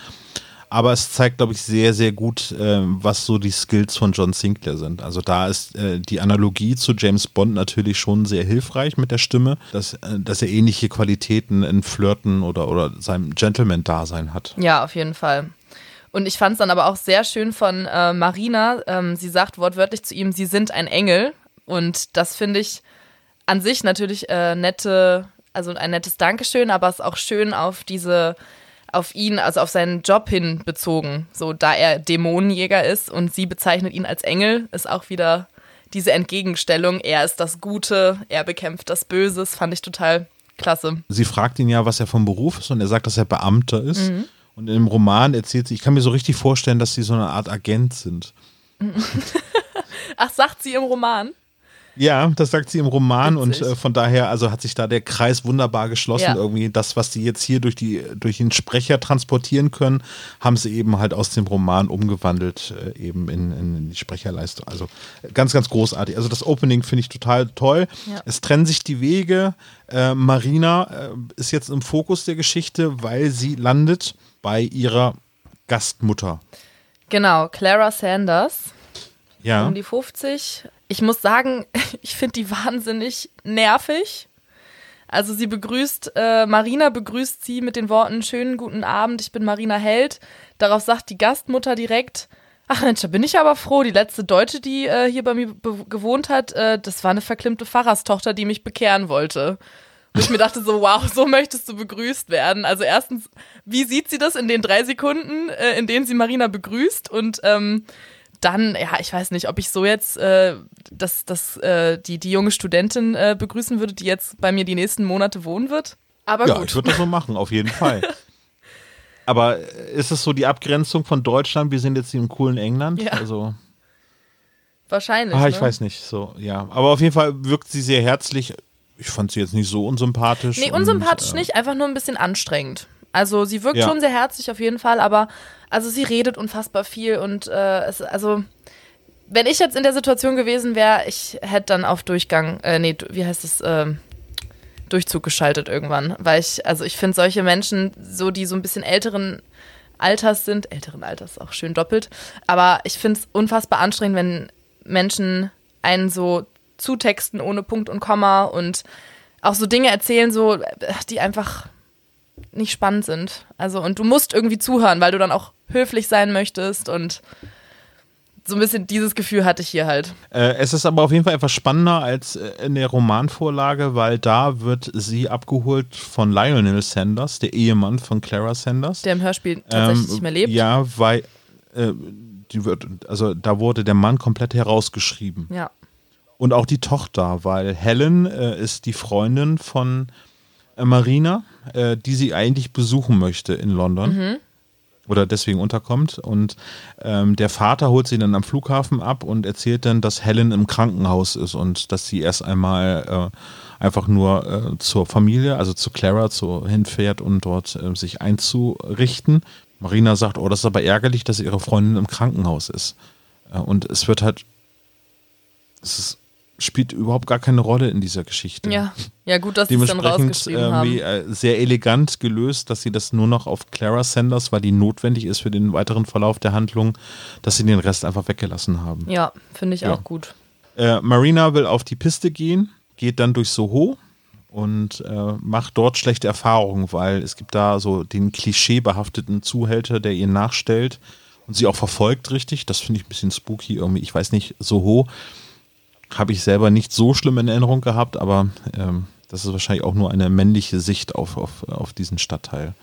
Aber es zeigt, glaube ich, sehr, sehr gut, äh, was so die Skills von John Sinclair sind. Also da ist äh, die Analogie zu James Bond natürlich schon sehr hilfreich mit der Stimme, dass, äh, dass er ähnliche Qualitäten in Flirten oder, oder seinem Gentleman-Dasein hat. Ja, auf jeden Fall. Und ich fand es dann aber auch sehr schön von äh, Marina. Ähm, sie sagt wortwörtlich zu ihm, sie sind ein Engel. Und das finde ich an sich natürlich äh, nette, also ein nettes Dankeschön, aber es ist auch schön auf diese auf ihn, also auf seinen Job hin bezogen. So, da er Dämonenjäger ist und sie bezeichnet ihn als Engel, ist auch wieder diese Entgegenstellung. Er ist das Gute, er bekämpft das Böse. Das fand ich total klasse. Sie fragt ihn ja, was er vom Beruf ist und er sagt, dass er Beamter ist. Mhm. Und im Roman erzählt sie, ich kann mir so richtig vorstellen, dass sie so eine Art Agent sind. *laughs* Ach, sagt sie im Roman? Ja, das sagt sie im Roman Witzig. und äh, von daher, also hat sich da der Kreis wunderbar geschlossen. Ja. Irgendwie das, was sie jetzt hier durch, die, durch den Sprecher transportieren können, haben sie eben halt aus dem Roman umgewandelt, äh, eben in, in, die Sprecherleistung. Also ganz, ganz großartig. Also das Opening finde ich total toll. Ja. Es trennen sich die Wege. Äh, Marina äh, ist jetzt im Fokus der Geschichte, weil sie landet bei ihrer Gastmutter. Genau, Clara Sanders. Ja. Um die 50 ich muss sagen, *laughs* ich finde die wahnsinnig nervig. Also sie begrüßt, äh, Marina begrüßt sie mit den Worten, schönen guten Abend, ich bin Marina Held. Darauf sagt die Gastmutter direkt, ach Mensch, da bin ich aber froh, die letzte Deutsche, die äh, hier bei mir gewohnt hat, äh, das war eine verklimmte Pfarrerstochter, die mich bekehren wollte. Und ich mir dachte so, wow, *laughs* so möchtest du begrüßt werden. Also erstens, wie sieht sie das in den drei Sekunden, äh, in denen sie Marina begrüßt? Und ähm, dann, ja, ich weiß nicht, ob ich so jetzt äh, das, das, äh, die, die junge Studentin äh, begrüßen würde, die jetzt bei mir die nächsten Monate wohnen wird. Aber ja, gut. ich würde das so machen, auf jeden Fall. *laughs* Aber ist es so die Abgrenzung von Deutschland? Wir sind jetzt hier im coolen England. Ja. Also. Wahrscheinlich. Ah, ich ne? weiß nicht, so, ja. Aber auf jeden Fall wirkt sie sehr herzlich. Ich fand sie jetzt nicht so unsympathisch. Nee, unsympathisch und, äh, nicht, einfach nur ein bisschen anstrengend. Also sie wirkt ja. schon sehr herzlich auf jeden Fall, aber also sie redet unfassbar viel und äh, es, also wenn ich jetzt in der Situation gewesen wäre, ich hätte dann auf Durchgang, äh, nee, wie heißt es, äh, Durchzug geschaltet irgendwann, weil ich, also ich finde solche Menschen, so die so ein bisschen älteren Alters sind, älteren Alters auch schön doppelt, aber ich finde es unfassbar anstrengend, wenn Menschen einen so zutexten ohne Punkt und Komma und auch so Dinge erzählen, so die einfach nicht spannend sind. Also und du musst irgendwie zuhören, weil du dann auch höflich sein möchtest und so ein bisschen dieses Gefühl hatte ich hier halt. Äh, es ist aber auf jeden Fall etwas spannender als äh, in der Romanvorlage, weil da wird sie abgeholt von Lionel Sanders, der Ehemann von Clara Sanders. Der im Hörspiel tatsächlich ähm, nicht mehr lebt. Ja, weil äh, die wird, also da wurde der Mann komplett herausgeschrieben. Ja. Und auch die Tochter, weil Helen äh, ist die Freundin von Marina, äh, die sie eigentlich besuchen möchte in London. Mhm oder deswegen unterkommt. Und ähm, der Vater holt sie dann am Flughafen ab und erzählt dann, dass Helen im Krankenhaus ist und dass sie erst einmal äh, einfach nur äh, zur Familie, also zu Clara, zu, hinfährt, um dort äh, sich einzurichten. Marina sagt, oh, das ist aber ärgerlich, dass ihre Freundin im Krankenhaus ist. Äh, und es wird halt, es ist spielt überhaupt gar keine Rolle in dieser Geschichte. Ja, ja gut, dass sie es dann rausgeschrieben haben. Äh, sehr elegant gelöst, dass sie das nur noch auf Clara Sanders, weil die notwendig ist für den weiteren Verlauf der Handlung, dass sie den Rest einfach weggelassen haben. Ja, finde ich ja. auch gut. Äh, Marina will auf die Piste gehen, geht dann durch Soho und äh, macht dort schlechte Erfahrungen, weil es gibt da so den klischeebehafteten Zuhälter, der ihr nachstellt und sie auch verfolgt richtig. Das finde ich ein bisschen spooky irgendwie. Ich weiß nicht, Soho habe ich selber nicht so schlimm in Erinnerung gehabt, aber ähm, das ist wahrscheinlich auch nur eine männliche Sicht auf, auf, auf diesen Stadtteil.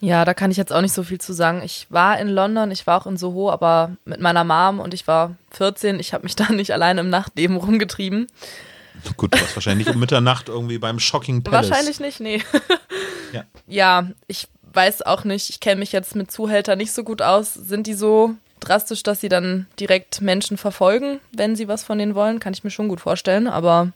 Ja, da kann ich jetzt auch nicht so viel zu sagen. Ich war in London, ich war auch in Soho, aber mit meiner Mom und ich war 14. Ich habe mich *laughs* da nicht alleine im Nachtleben rumgetrieben. Gut, du warst wahrscheinlich um Mitternacht irgendwie beim Shocking Palace. Wahrscheinlich nicht, nee. *laughs* ja. ja, ich weiß auch nicht, ich kenne mich jetzt mit Zuhältern nicht so gut aus. Sind die so drastisch, dass sie dann direkt Menschen verfolgen, wenn sie was von denen wollen. Kann ich mir schon gut vorstellen, aber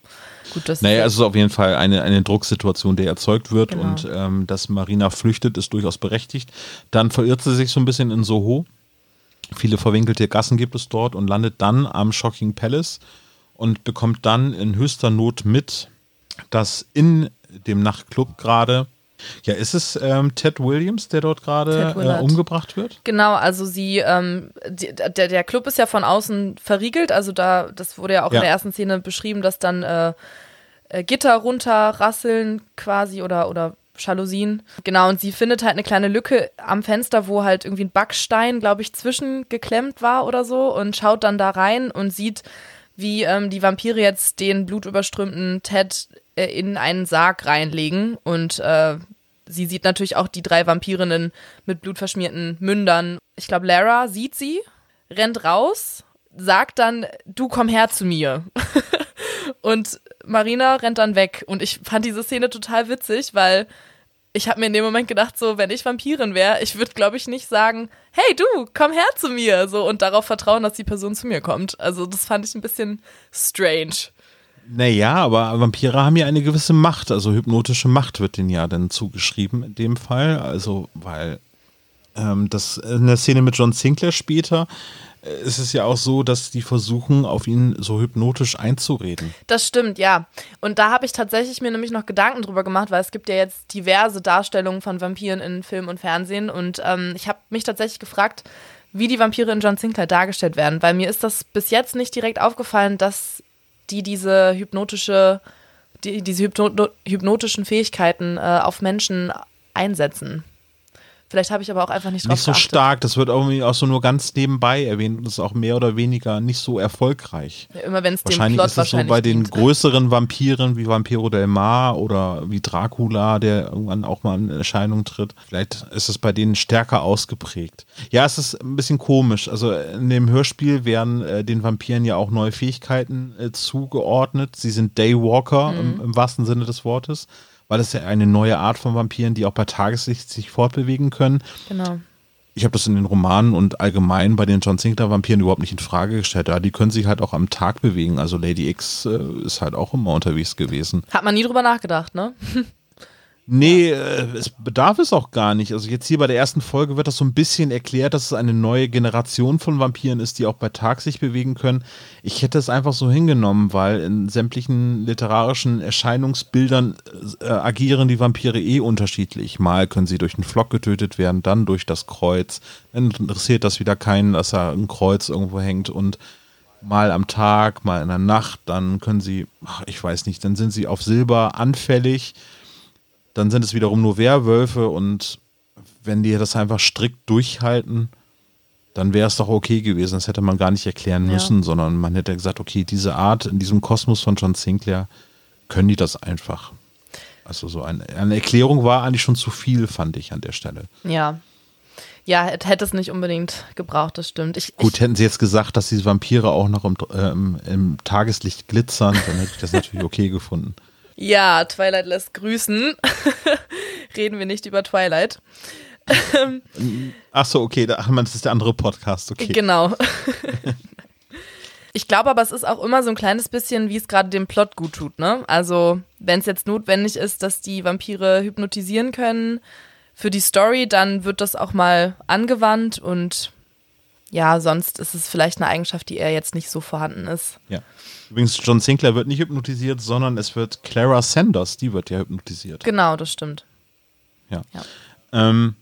gut, das Naja, es ist auf jeden Fall eine, eine Drucksituation, die erzeugt wird genau. und ähm, dass Marina flüchtet, ist durchaus berechtigt. Dann verirrt sie sich so ein bisschen in Soho. Viele verwinkelte Gassen gibt es dort und landet dann am Shocking Palace und bekommt dann in höchster Not mit, dass in dem Nachtclub gerade ja, ist es ähm, Ted Williams, der dort gerade äh, umgebracht wird? Genau, also sie, ähm, die, der, der Club ist ja von außen verriegelt, also da, das wurde ja auch ja. in der ersten Szene beschrieben, dass dann äh, äh, Gitter runterrasseln quasi oder, oder Jalousien. Genau, und sie findet halt eine kleine Lücke am Fenster, wo halt irgendwie ein Backstein, glaube ich, zwischengeklemmt war oder so und schaut dann da rein und sieht, wie ähm, die Vampire jetzt den blutüberströmten Ted äh, in einen Sarg reinlegen und äh, sie sieht natürlich auch die drei Vampirinnen mit blutverschmierten Mündern. Ich glaube, Lara sieht sie, rennt raus, sagt dann, du komm her zu mir. *laughs* und Marina rennt dann weg. Und ich fand diese Szene total witzig, weil ich habe mir in dem Moment gedacht, so, wenn ich Vampirin wäre, ich würde, glaube ich, nicht sagen, hey du, komm her zu mir, so und darauf vertrauen, dass die Person zu mir kommt. Also das fand ich ein bisschen strange. Naja, aber Vampire haben ja eine gewisse Macht, also hypnotische Macht wird denen ja dann zugeschrieben in dem Fall. Also, weil ähm, das in der Szene mit John Sinclair später äh, ist es ja auch so, dass die versuchen, auf ihn so hypnotisch einzureden. Das stimmt, ja. Und da habe ich tatsächlich mir nämlich noch Gedanken drüber gemacht, weil es gibt ja jetzt diverse Darstellungen von Vampiren in Film und Fernsehen. Und ähm, ich habe mich tatsächlich gefragt, wie die Vampire in John Sinclair dargestellt werden, weil mir ist das bis jetzt nicht direkt aufgefallen, dass die diese hypnotische, die, diese hypno hypnotischen Fähigkeiten äh, auf Menschen einsetzen. Vielleicht habe ich aber auch einfach nicht drauf Nicht so geachtet. stark, das wird irgendwie auch so nur ganz nebenbei erwähnt und ist auch mehr oder weniger nicht so erfolgreich. Ja, immer wenn es dem Plot ist es so bei den größeren Vampiren wie Vampiro del Mar oder wie Dracula, der irgendwann auch mal in Erscheinung tritt. Vielleicht ist es bei denen stärker ausgeprägt. Ja, es ist ein bisschen komisch. Also in dem Hörspiel werden äh, den Vampiren ja auch neue Fähigkeiten äh, zugeordnet. Sie sind Daywalker mhm. im, im wahrsten Sinne des Wortes weil es ja eine neue Art von Vampiren, die auch bei Tageslicht sich fortbewegen können. Genau. Ich habe das in den Romanen und allgemein bei den John Sinclair Vampiren überhaupt nicht in Frage gestellt. Ja, die können sich halt auch am Tag bewegen. Also Lady X äh, ist halt auch immer unterwegs gewesen. Hat man nie drüber nachgedacht, ne? *laughs* Nee, äh, es bedarf es auch gar nicht. Also jetzt hier bei der ersten Folge wird das so ein bisschen erklärt, dass es eine neue Generation von Vampiren ist, die auch bei Tag sich bewegen können. Ich hätte es einfach so hingenommen, weil in sämtlichen literarischen Erscheinungsbildern äh, agieren die Vampire eh unterschiedlich. Mal können sie durch einen Flock getötet werden, dann durch das Kreuz. Dann interessiert das wieder keinen, dass da ein Kreuz irgendwo hängt und mal am Tag, mal in der Nacht, dann können sie, ach, ich weiß nicht, dann sind sie auf Silber anfällig dann sind es wiederum nur Werwölfe und wenn die das einfach strikt durchhalten, dann wäre es doch okay gewesen. Das hätte man gar nicht erklären müssen, ja. sondern man hätte gesagt, okay, diese Art in diesem Kosmos von John Sinclair können die das einfach. Also so eine, eine Erklärung war eigentlich schon zu viel, fand ich an der Stelle. Ja. Ja, hätte es nicht unbedingt gebraucht, das stimmt. Ich, Gut, ich, hätten sie jetzt gesagt, dass diese Vampire auch noch im, äh, im Tageslicht glitzern, dann hätte ich das natürlich okay gefunden. Ja, Twilight lässt grüßen. *laughs* Reden wir nicht über Twilight. Ach so, okay, ach man, das ist der andere Podcast, okay. Genau. *laughs* ich glaube aber, es ist auch immer so ein kleines bisschen, wie es gerade dem Plot gut tut, ne? Also, wenn es jetzt notwendig ist, dass die Vampire hypnotisieren können für die Story, dann wird das auch mal angewandt und ja, sonst ist es vielleicht eine Eigenschaft, die eher jetzt nicht so vorhanden ist. Ja. Übrigens, John Sinclair wird nicht hypnotisiert, sondern es wird Clara Sanders, die wird ja hypnotisiert. Genau, das stimmt. Ja. Ja, ähm,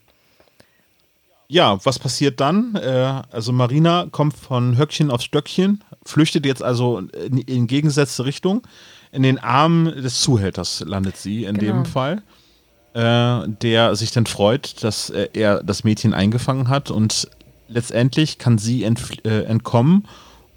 ja was passiert dann? Äh, also Marina kommt von Höckchen aufs Stöckchen, flüchtet jetzt also in, in gegengesetzte Richtung. In den Armen des Zuhälters landet sie in genau. dem Fall. Äh, der sich dann freut, dass äh, er das Mädchen eingefangen hat und letztendlich kann sie äh, entkommen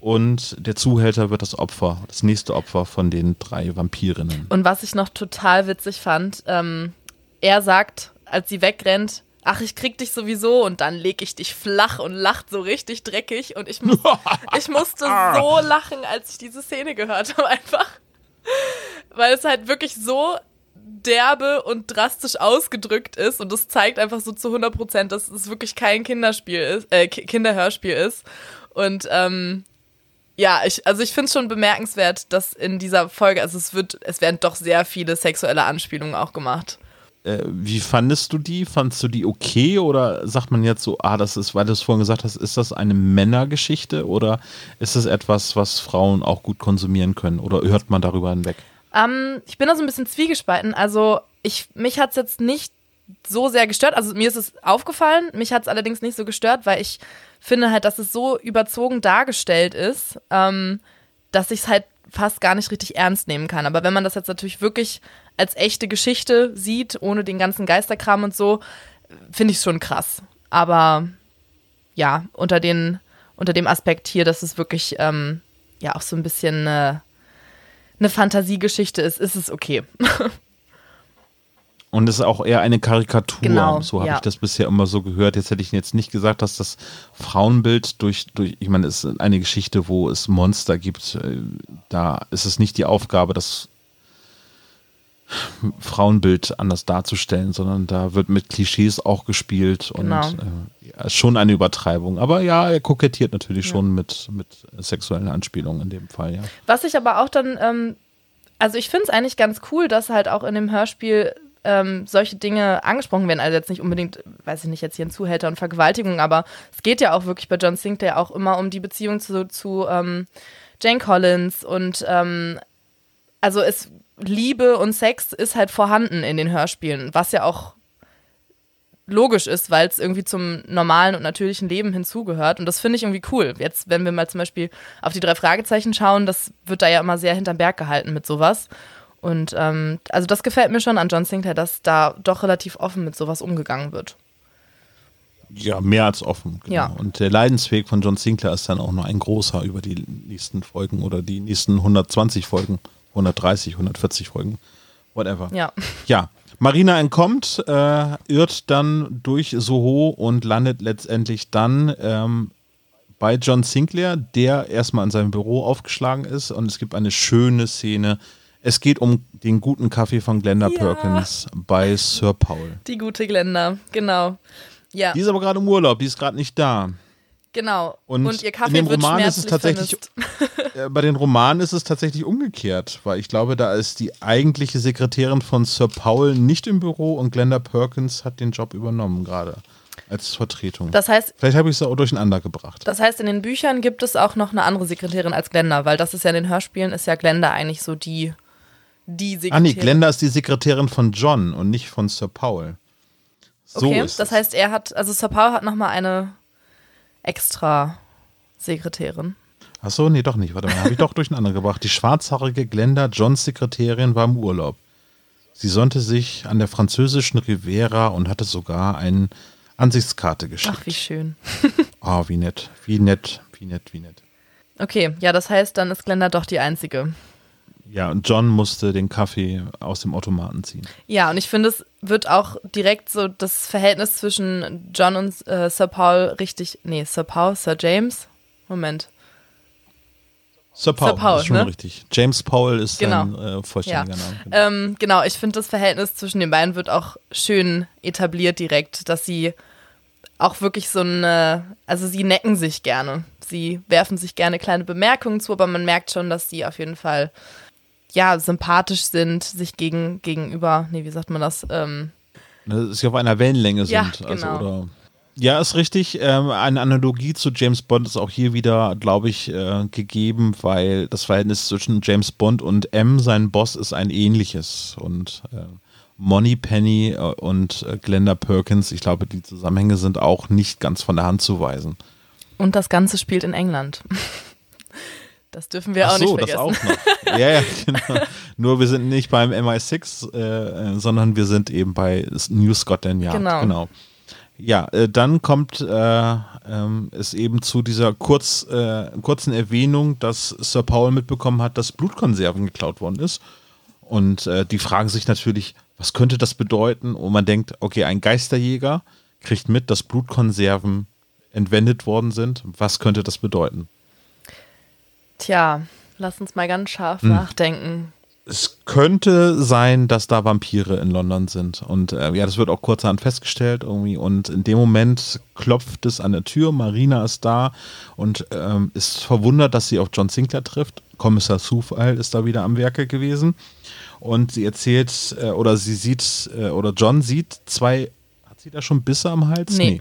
und der Zuhälter wird das Opfer, das nächste Opfer von den drei Vampirinnen. Und was ich noch total witzig fand, ähm, er sagt, als sie wegrennt, ach, ich krieg dich sowieso und dann leg ich dich flach und lacht so richtig dreckig und ich, muss, *laughs* ich musste so lachen, als ich diese Szene gehört habe *laughs* einfach. Weil es halt wirklich so derbe und drastisch ausgedrückt ist und das zeigt einfach so zu 100 Prozent, dass es wirklich kein Kinderspiel ist, äh, Kinderhörspiel ist. Und ähm, ja, ich, also ich finde es schon bemerkenswert, dass in dieser Folge, also es wird, es werden doch sehr viele sexuelle Anspielungen auch gemacht. Äh, wie fandest du die? Fandest du die okay oder sagt man jetzt so, ah, das ist, weil du es vorhin gesagt hast, ist das eine Männergeschichte oder ist das etwas, was Frauen auch gut konsumieren können oder hört man darüber hinweg? Ähm, ich bin da so ein bisschen zwiegespalten. Also ich, mich hat es jetzt nicht so sehr gestört. Also mir ist es aufgefallen, mich hat es allerdings nicht so gestört, weil ich finde halt, dass es so überzogen dargestellt ist, ähm, dass ich es halt fast gar nicht richtig ernst nehmen kann. Aber wenn man das jetzt natürlich wirklich als echte Geschichte sieht, ohne den ganzen Geisterkram und so, finde ich es schon krass. Aber ja, unter, den, unter dem Aspekt hier, dass es wirklich ähm, ja auch so ein bisschen eine, eine Fantasiegeschichte ist, ist es okay. *laughs* Und es ist auch eher eine Karikatur. Genau, so habe ja. ich das bisher immer so gehört. Jetzt hätte ich jetzt nicht gesagt, dass das Frauenbild durch, durch ich meine, es ist eine Geschichte, wo es Monster gibt. Äh, Da ist es nicht die Aufgabe, das Frauenbild anders darzustellen, sondern da wird mit Klischees auch gespielt und Genau. äh, ja, ist schon eine Übertreibung. Aber ja, er kokettiert natürlich schon mit, mit sexuellen Anspielungen in dem Fall, ja. Was ich aber auch dann, ähm, also ich finde es eigentlich ganz cool, dass halt auch in dem Hörspiel ähm, solche Dinge angesprochen werden. Also jetzt nicht unbedingt, weiß ich nicht, jetzt hier ein Zuhälter und Vergewaltigung, aber es geht ja auch wirklich bei John Sinclair auch immer um die Beziehung zu, zu ähm, Jane Collins und ähm, also es Liebe und Sex ist halt vorhanden in den Hörspielen, was ja auch logisch ist, weil es irgendwie zum normalen und natürlichen Leben hinzugehört. Und das finde ich irgendwie cool. Jetzt, wenn wir mal zum Beispiel auf die drei Fragezeichen schauen, das wird da ja immer sehr hinterm Berg gehalten mit sowas. Und ähm, also das gefällt mir schon an John Sinclair, dass da doch relativ offen mit sowas umgegangen wird. Ja, mehr als offen. Genau. Ja. Und der Leidensweg von John Sinclair ist dann auch noch ein großer über die nächsten Folgen oder die nächsten 120 Folgen, 130, 140 Folgen, whatever. Ja. Ja, Marina entkommt, äh, irrt dann durch Soho und landet letztendlich dann ähm, bei John Sinclair, der erstmal in seinem Büro aufgeschlagen ist und es gibt eine schöne Szene. Es geht um den guten Kaffee von Glenda Ja. Perkins bei Sir Paul. Die gute Glenda, genau. Ja, Die ist aber gerade im Urlaub, die ist gerade nicht da. genau. Und Und, ihr in Kaffee dem wird Roman ist es tatsächlich-. *laughs* Äh, Bei den Romanen ist es tatsächlich umgekehrt, weil ich glaube, da ist die eigentliche Sekretärin von Sir Paul nicht im Büro und Glenda Perkins hat den Job übernommen gerade als Vertretung. Das heißt, Vielleicht habe ich es auch durcheinander gebracht. Das heißt, in den Büchern gibt es auch noch eine andere Sekretärin als Glenda, weil das ist ja in den Hörspielen, ist ja Glenda eigentlich so die, die Ah Sekretärin. nee, Glenda ist die Sekretärin von John und nicht von Sir Paul. So okay, ist das heißt, er hat, also Sir Paul hat nochmal eine extra Sekretärin. Achso, nee, doch nicht. Warte mal, habe ich doch durcheinander gebracht. Die schwarzhaarige Glenda, Johns Sekretärin, war im Urlaub. Sie sonnte sich an der französischen Riviera und hatte sogar eine Ansichtskarte geschickt. Ach, wie schön. *laughs* Ah, wie nett, wie nett, wie nett, wie nett. Okay, ja, das heißt, dann ist Glenda doch die einzige. Ja, und John musste den Kaffee aus dem Automaten ziehen. Ja, und ich finde, es wird auch direkt so das Verhältnis zwischen John und äh, Sir Paul richtig, nee, Sir Paul, Sir James. Moment. Sir Paul, Sir Paul, ist schon ne? richtig. James Paul ist Genau. sein äh, vollständiger Ja. Name. Genau. Ähm, genau, ich finde das Verhältnis zwischen den beiden wird auch schön etabliert direkt, dass sie auch wirklich so eine, also sie necken sich gerne. Sie werfen sich gerne kleine Bemerkungen zu, aber man merkt schon, dass sie auf jeden Fall ja sympathisch sind, sich gegen, gegenüber, nee, wie sagt man das? Ähm, Ne, dass sie auf einer Wellenlänge sind. Ja, also, genau. oder ja, ist richtig. Ähm, eine Analogie zu James Bond ist auch hier wieder, glaube ich, äh, gegeben, weil das Verhältnis zwischen James Bond und M, sein Boss, ist ein ähnliches. Und äh, Money Penny äh, und äh, Glenda Perkins, ich glaube, die Zusammenhänge sind auch nicht ganz von der Hand zu weisen. und das Ganze spielt in England. Das dürfen wir auch Ach so, nicht das vergessen. auch noch. ja, ja, *laughs* genau. Nur wir sind nicht beim MI6, äh, äh, sondern wir sind eben bei New Scotland Yard. Genau. Ja, äh, dann kommt äh, ähm, es eben zu dieser kurz, äh, kurzen Erwähnung, dass Sir Paul mitbekommen hat, dass Blutkonserven geklaut worden ist. Und äh, die fragen sich natürlich, was könnte das bedeuten? Und man denkt, okay, ein Geisterjäger kriegt mit, dass Blutkonserven entwendet worden sind. Was könnte das bedeuten? Tja, lass uns mal ganz scharf Hm. nachdenken. Es könnte sein, dass da Vampire in London sind. Und äh, ja, das wird auch kurzerhand festgestellt irgendwie. Und in dem Moment klopft es an der Tür. Marina ist da und ähm, ist verwundert, dass sie auf John Sinclair trifft. Kommissar Zufall ist da wieder am Werke gewesen. Und sie erzählt, äh, oder sie sieht, äh, oder John sieht zwei. Hat sie da schon Bisse am Hals? Nee.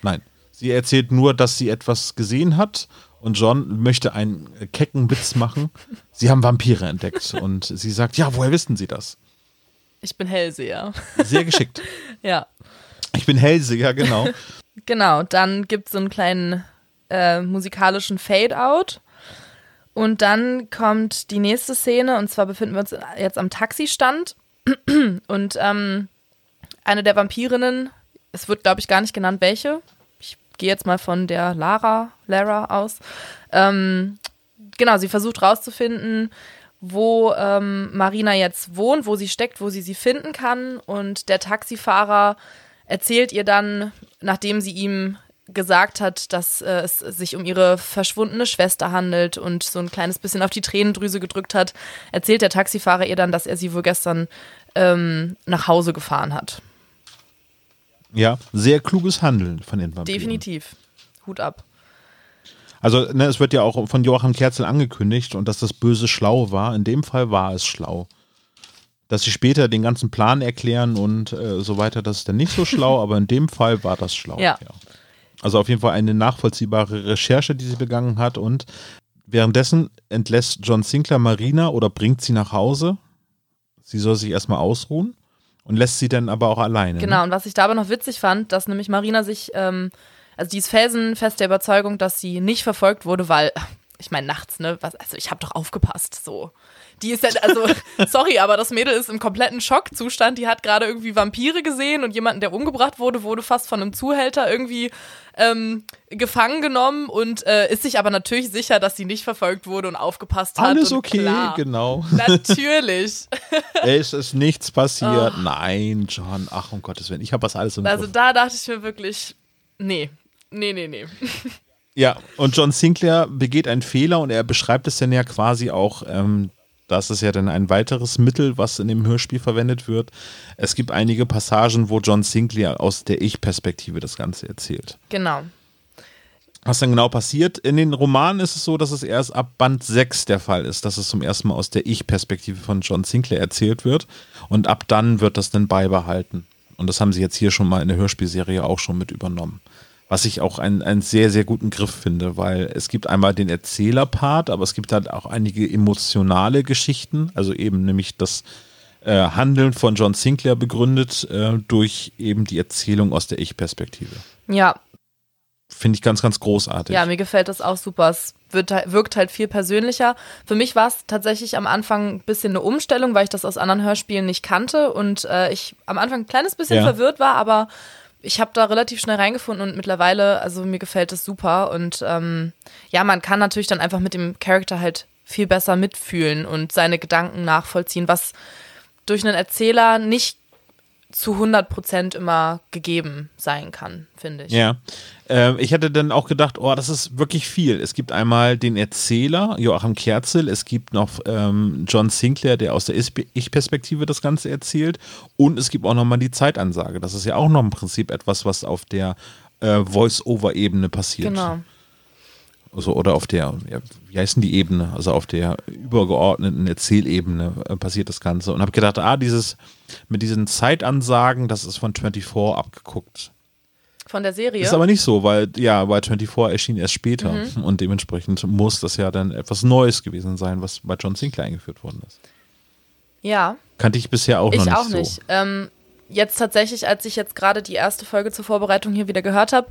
Nein. Sie erzählt nur, dass sie etwas gesehen hat Und John möchte einen kecken Witz machen. Sie haben Vampire entdeckt. Und sie sagt, ja, woher wissen Sie das? Ich bin Hellseher. Sehr geschickt. *laughs* ja. Ich bin Hellseher, genau. *laughs* Genau, dann gibt es so einen kleinen äh, musikalischen Fade-out. Und dann kommt die nächste Szene, und zwar befinden wir uns jetzt am Taxistand. *clears throat* Und ähm, eine der Vampirinnen, es wird, glaube ich, gar nicht genannt, welche. Gehe jetzt mal von der Lara, Lara aus. Ähm, genau, sie versucht rauszufinden, wo ähm, Marina jetzt wohnt, wo sie steckt, wo sie sie finden kann. Und der Taxifahrer erzählt ihr dann, nachdem sie ihm gesagt hat, dass äh, es sich um ihre verschwundene Schwester handelt und so ein kleines bisschen auf die Tränendrüse gedrückt hat, erzählt der Taxifahrer ihr dann, dass er sie wohl gestern ähm, nach Hause gefahren hat. Ja, sehr kluges Handeln von den Vampiren. Definitiv. Hut ab. Also, ne, es wird ja auch von Joachim Kerzel angekündigt und dass das Böse schlau war. In dem Fall war es schlau. Dass sie später den ganzen Plan erklären und äh, so weiter, das ist dann nicht so *laughs* schlau, aber in dem Fall war das schlau. Ja. ja. Also auf jeden Fall eine nachvollziehbare Recherche, die sie begangen hat und währenddessen entlässt John Sinclair Marina oder bringt sie nach Hause. Sie soll sich erstmal ausruhen und lässt sie dann aber auch alleine. Genau, Ne? und was ich da aber noch witzig fand, dass nämlich Marina sich, ähm, also die ist felsenfest der Überzeugung, dass sie nicht verfolgt wurde, weil, ich meine, nachts, ne, was, also ich habe doch aufgepasst, so. Die ist ja, also, *laughs* sorry, aber das Mädel ist im kompletten Schockzustand. Die hat gerade irgendwie Vampire gesehen und jemanden, der umgebracht wurde, wurde fast von einem Zuhälter irgendwie ähm, gefangen genommen und äh, ist sich aber natürlich sicher, dass sie nicht verfolgt wurde und aufgepasst hat. Alles okay, klar, genau. *laughs* Natürlich. *laughs* es ist nichts passiert. Nein, John, ach um Gottes Willen, ich habe das alles im Also Griff. da dachte ich mir wirklich, nee, nee, nee, nee. Ja, und John Sinclair begeht einen Fehler und er beschreibt es dann ja quasi auch, ähm, das ist ja dann ein weiteres Mittel, was in dem Hörspiel verwendet wird. Es gibt einige Passagen, wo John Sinclair aus der Ich-Perspektive das Ganze erzählt. Genau. Was dann genau passiert? In den Romanen ist es so, dass es erst ab Band 6 der Fall ist, dass es zum ersten Mal aus der Ich-Perspektive von John Sinclair erzählt wird. Und ab dann wird das dann beibehalten. Und das haben sie jetzt hier schon mal in der Hörspielserie auch schon mit übernommen. Was ich auch einen, einen sehr, sehr guten Griff finde, weil es gibt einmal den Erzählerpart, aber es gibt halt auch einige emotionale Geschichten, also eben nämlich das äh, Handeln von John Sinclair begründet äh, durch eben die Erzählung aus der Ich-Perspektive. Ja, Finde ich ganz, ganz großartig. ja, mir gefällt das auch super. Es wird, halt- wirkt halt viel persönlicher. Für mich war es tatsächlich am Anfang ein bisschen eine Umstellung, weil ich das aus anderen Hörspielen nicht kannte und äh, ich am Anfang ein kleines bisschen Ja. verwirrt war, aber ich habe da relativ schnell reingefunden und mittlerweile, also mir gefällt es super und ähm, ja, man kann natürlich dann einfach mit dem Charakter halt viel besser mitfühlen und seine Gedanken nachvollziehen, was durch einen Erzähler nicht zu 100% immer gegeben sein kann, finde ich. Ja. Äh, ich hätte dann auch gedacht, oh, das ist wirklich viel. Es gibt einmal den Erzähler, Joachim Kerzel, es gibt noch ähm, John Sinclair, der aus der Ich-Perspektive das Ganze erzählt. Und es gibt auch nochmal die Zeitansage. Das ist ja auch noch im Prinzip etwas, was auf der äh, Voice-Over-Ebene passiert. Genau. Also, oder auf der, ja, wie heißt denn die Ebene? Also auf der übergeordneten Erzählebene äh, passiert das Ganze. Und habe gedacht, ah, dieses mit diesen Zeitansagen, das ist von 24 abgeguckt. Von der Serie. Ist aber nicht so, weil ja, weil 24 erschien erst später Mhm. und dementsprechend muss das ja dann etwas Neues gewesen sein, was bei John Sinclair eingeführt worden ist. ja. Kannte ich bisher auch noch Ich nicht auch so. nicht. Ähm, jetzt tatsächlich, als ich jetzt gerade die erste Folge zur Vorbereitung hier wieder gehört habe,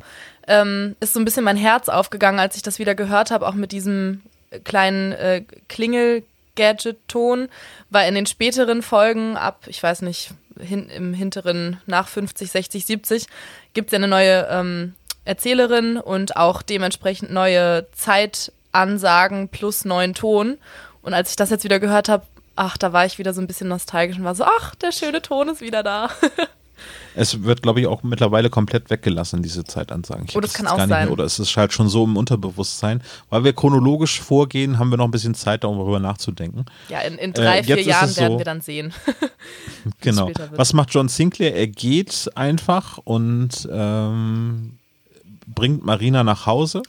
ähm, ist so ein bisschen mein Herz aufgegangen, als ich das wieder gehört habe, auch mit diesem kleinen äh, Klingel-Gadget-Ton, weil in den späteren Folgen ab, ich weiß nicht, hin, im hinteren nach 50, 60, 70 gibt es ja eine neue ähm, Erzählerin und auch dementsprechend neue Zeitansagen plus neuen Ton. Und als ich das jetzt wieder gehört habe, ach, da war ich wieder so ein bisschen nostalgisch und war so, ach, der schöne Ton ist wieder da. *laughs* Es wird, glaube ich, auch mittlerweile komplett weggelassen, diese Zeitansagen. Ich Oh, das kann auch sein. Mehr, oder es ist halt schon so im Unterbewusstsein. Weil wir chronologisch vorgehen, haben wir noch ein bisschen Zeit, darüber nachzudenken. Ja, in, in drei, Äh, vier Jahren es werden so- wir dann sehen. *laughs* Genau. Was macht John Sinclair? Er geht einfach und ähm, bringt Marina nach Hause.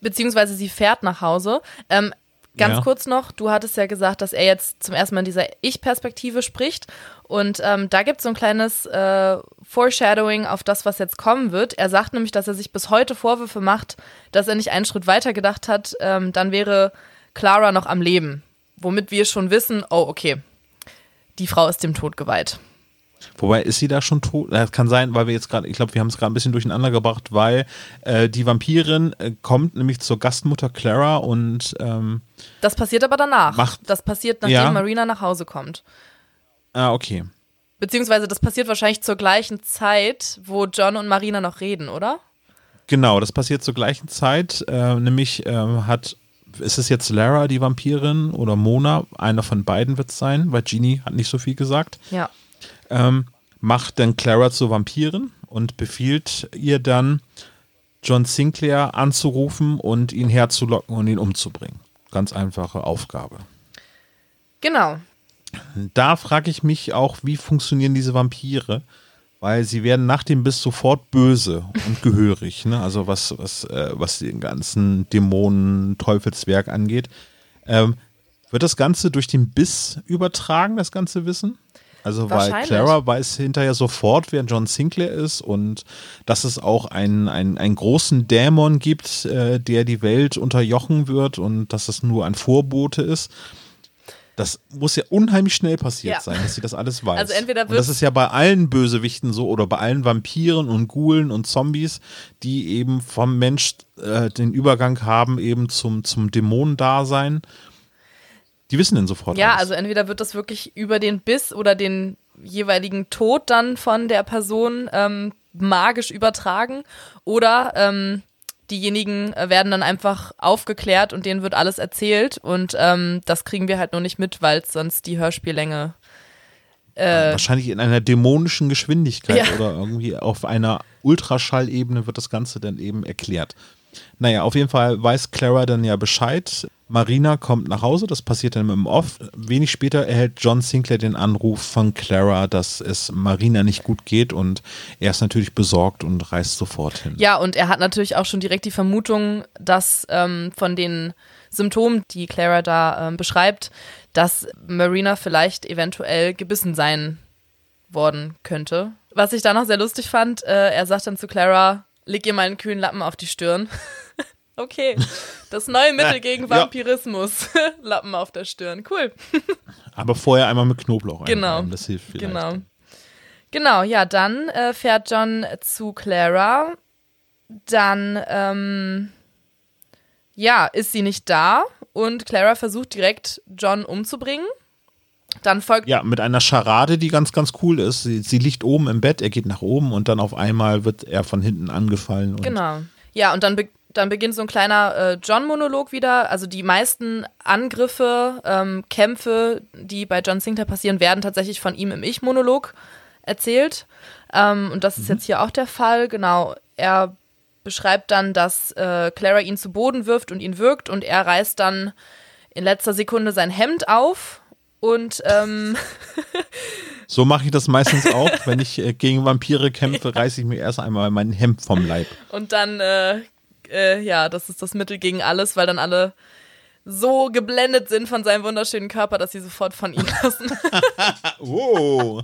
Beziehungsweise sie fährt nach Hause. Ähm, ganz Ja. kurz noch, du hattest ja gesagt, dass er jetzt zum ersten Mal in dieser Ich-Perspektive spricht. Und ähm, da gibt es so ein kleines äh, Foreshadowing auf das, was jetzt kommen wird. Er sagt nämlich, dass er sich bis heute Vorwürfe macht, dass er nicht einen Schritt weiter gedacht hat, ähm, dann wäre Clara noch am Leben. Womit wir schon wissen, oh, okay, die Frau ist dem Tod geweiht. Wobei, ist sie da schon tot? Das kann sein, weil wir jetzt gerade, ich glaube, wir haben es gerade ein bisschen durcheinander gebracht, weil äh, die Vampirin äh, kommt nämlich zur Gastmutter Clara und ähm, Das passiert aber danach. Macht- das passiert, nachdem Ja. Marina nach Hause kommt. ah, okay. Beziehungsweise das passiert wahrscheinlich zur gleichen Zeit, wo John und Marina noch reden, oder? Genau, das passiert zur gleichen Zeit. Äh, nämlich ähm, hat, ist es jetzt Lara, die Vampirin, oder Mona? Einer von beiden wird es sein, weil Genie hat nicht so viel gesagt. Ja. Ähm, macht dann Clara zur Vampirin und befiehlt ihr dann, John Sinclair anzurufen und ihn herzulocken und ihn umzubringen. Ganz einfache Aufgabe. Genau. Da frage ich mich auch, wie funktionieren diese Vampire? Weil sie werden nach dem Biss sofort böse und gehörig. Ne? Also was, was, äh, was den ganzen Dämonen, Teufelswerk angeht. Ähm, wird das Ganze durch den Biss übertragen, das ganze Wissen? Also weil. Clara weiß hinterher sofort, wer John Sinclair ist und dass es auch einen, einen, einen großen Dämon gibt, äh, der die Welt unterjochen wird und dass es nur ein Vorbote ist. Das muss ja unheimlich schnell passiert Ja. sein, dass sie das alles weiß. Also entweder und das ist ja bei allen Bösewichten so oder bei allen Vampiren und Ghoulen und Zombies, die eben vom Mensch äh, den Übergang haben eben zum, zum Dämonendasein. Die wissen denn sofort Ja, alles. also entweder wird das wirklich über den Biss oder den jeweiligen Tod dann von der Person ähm, magisch übertragen oder ähm, diejenigen äh, werden dann einfach aufgeklärt und denen wird alles erzählt und ähm, das kriegen wir halt nur nicht mit, weil sonst die Hörspiellänge äh, Wahrscheinlich in einer dämonischen Geschwindigkeit Ja. oder irgendwie auf einer Ultraschallebene wird das Ganze dann eben erklärt. Naja, auf jeden Fall weiß Clara dann ja Bescheid. Marina kommt nach Hause, das passiert dann im Off. Wenig später erhält John Sinclair den Anruf von Clara, dass es Marina nicht gut geht und er ist natürlich besorgt und reist sofort hin. Ja, und er hat natürlich auch schon direkt die Vermutung, dass ähm, von den Symptomen, die Clara da ähm, beschreibt, dass Marina vielleicht eventuell gebissen sein worden könnte. Was ich da noch sehr lustig fand, äh, er sagt dann zu Clara, leg ihr mal einen kühlen Lappen auf die Stirn. *laughs* okay, das neue *laughs* Mittel gegen. Vampirismus. *laughs* Lappen auf der Stirn, cool. Aber vorher einmal mit Knoblauch Genau. einreiben, das hilft vielleicht. Genau. Genau, ja, dann äh, fährt John zu Clara. Dann, ähm, ja, ist sie nicht da und Clara versucht direkt John umzubringen. Dann folgt, Ja, mit einer Scharade, die ganz, ganz cool ist. Sie, sie liegt oben im Bett, er geht nach oben und dann auf einmal wird er von hinten angefallen. Genau. Ja, und dann, be dann beginnt so ein kleiner äh, John-Monolog wieder. Also die meisten Angriffe, ähm, Kämpfe, die bei John Sinclair passieren, werden tatsächlich von ihm im Ich-Monolog erzählt. Ähm, und das ist jetzt hier auch der Fall. Genau. Er beschreibt dann, dass äh, Clara ihn zu Boden wirft und ihn wirkt und er reißt dann in letzter Sekunde sein Hemd auf und ähm, So mache ich das meistens auch. Wenn ich äh, gegen Vampire kämpfe, reiße ich mir erst einmal mein Hemd vom Leib. Und dann, äh, äh, ja, das ist das Mittel gegen alles, weil dann alle so geblendet sind von seinem wunderschönen Körper, dass sie sofort von ihm *laughs* lassen. Oh.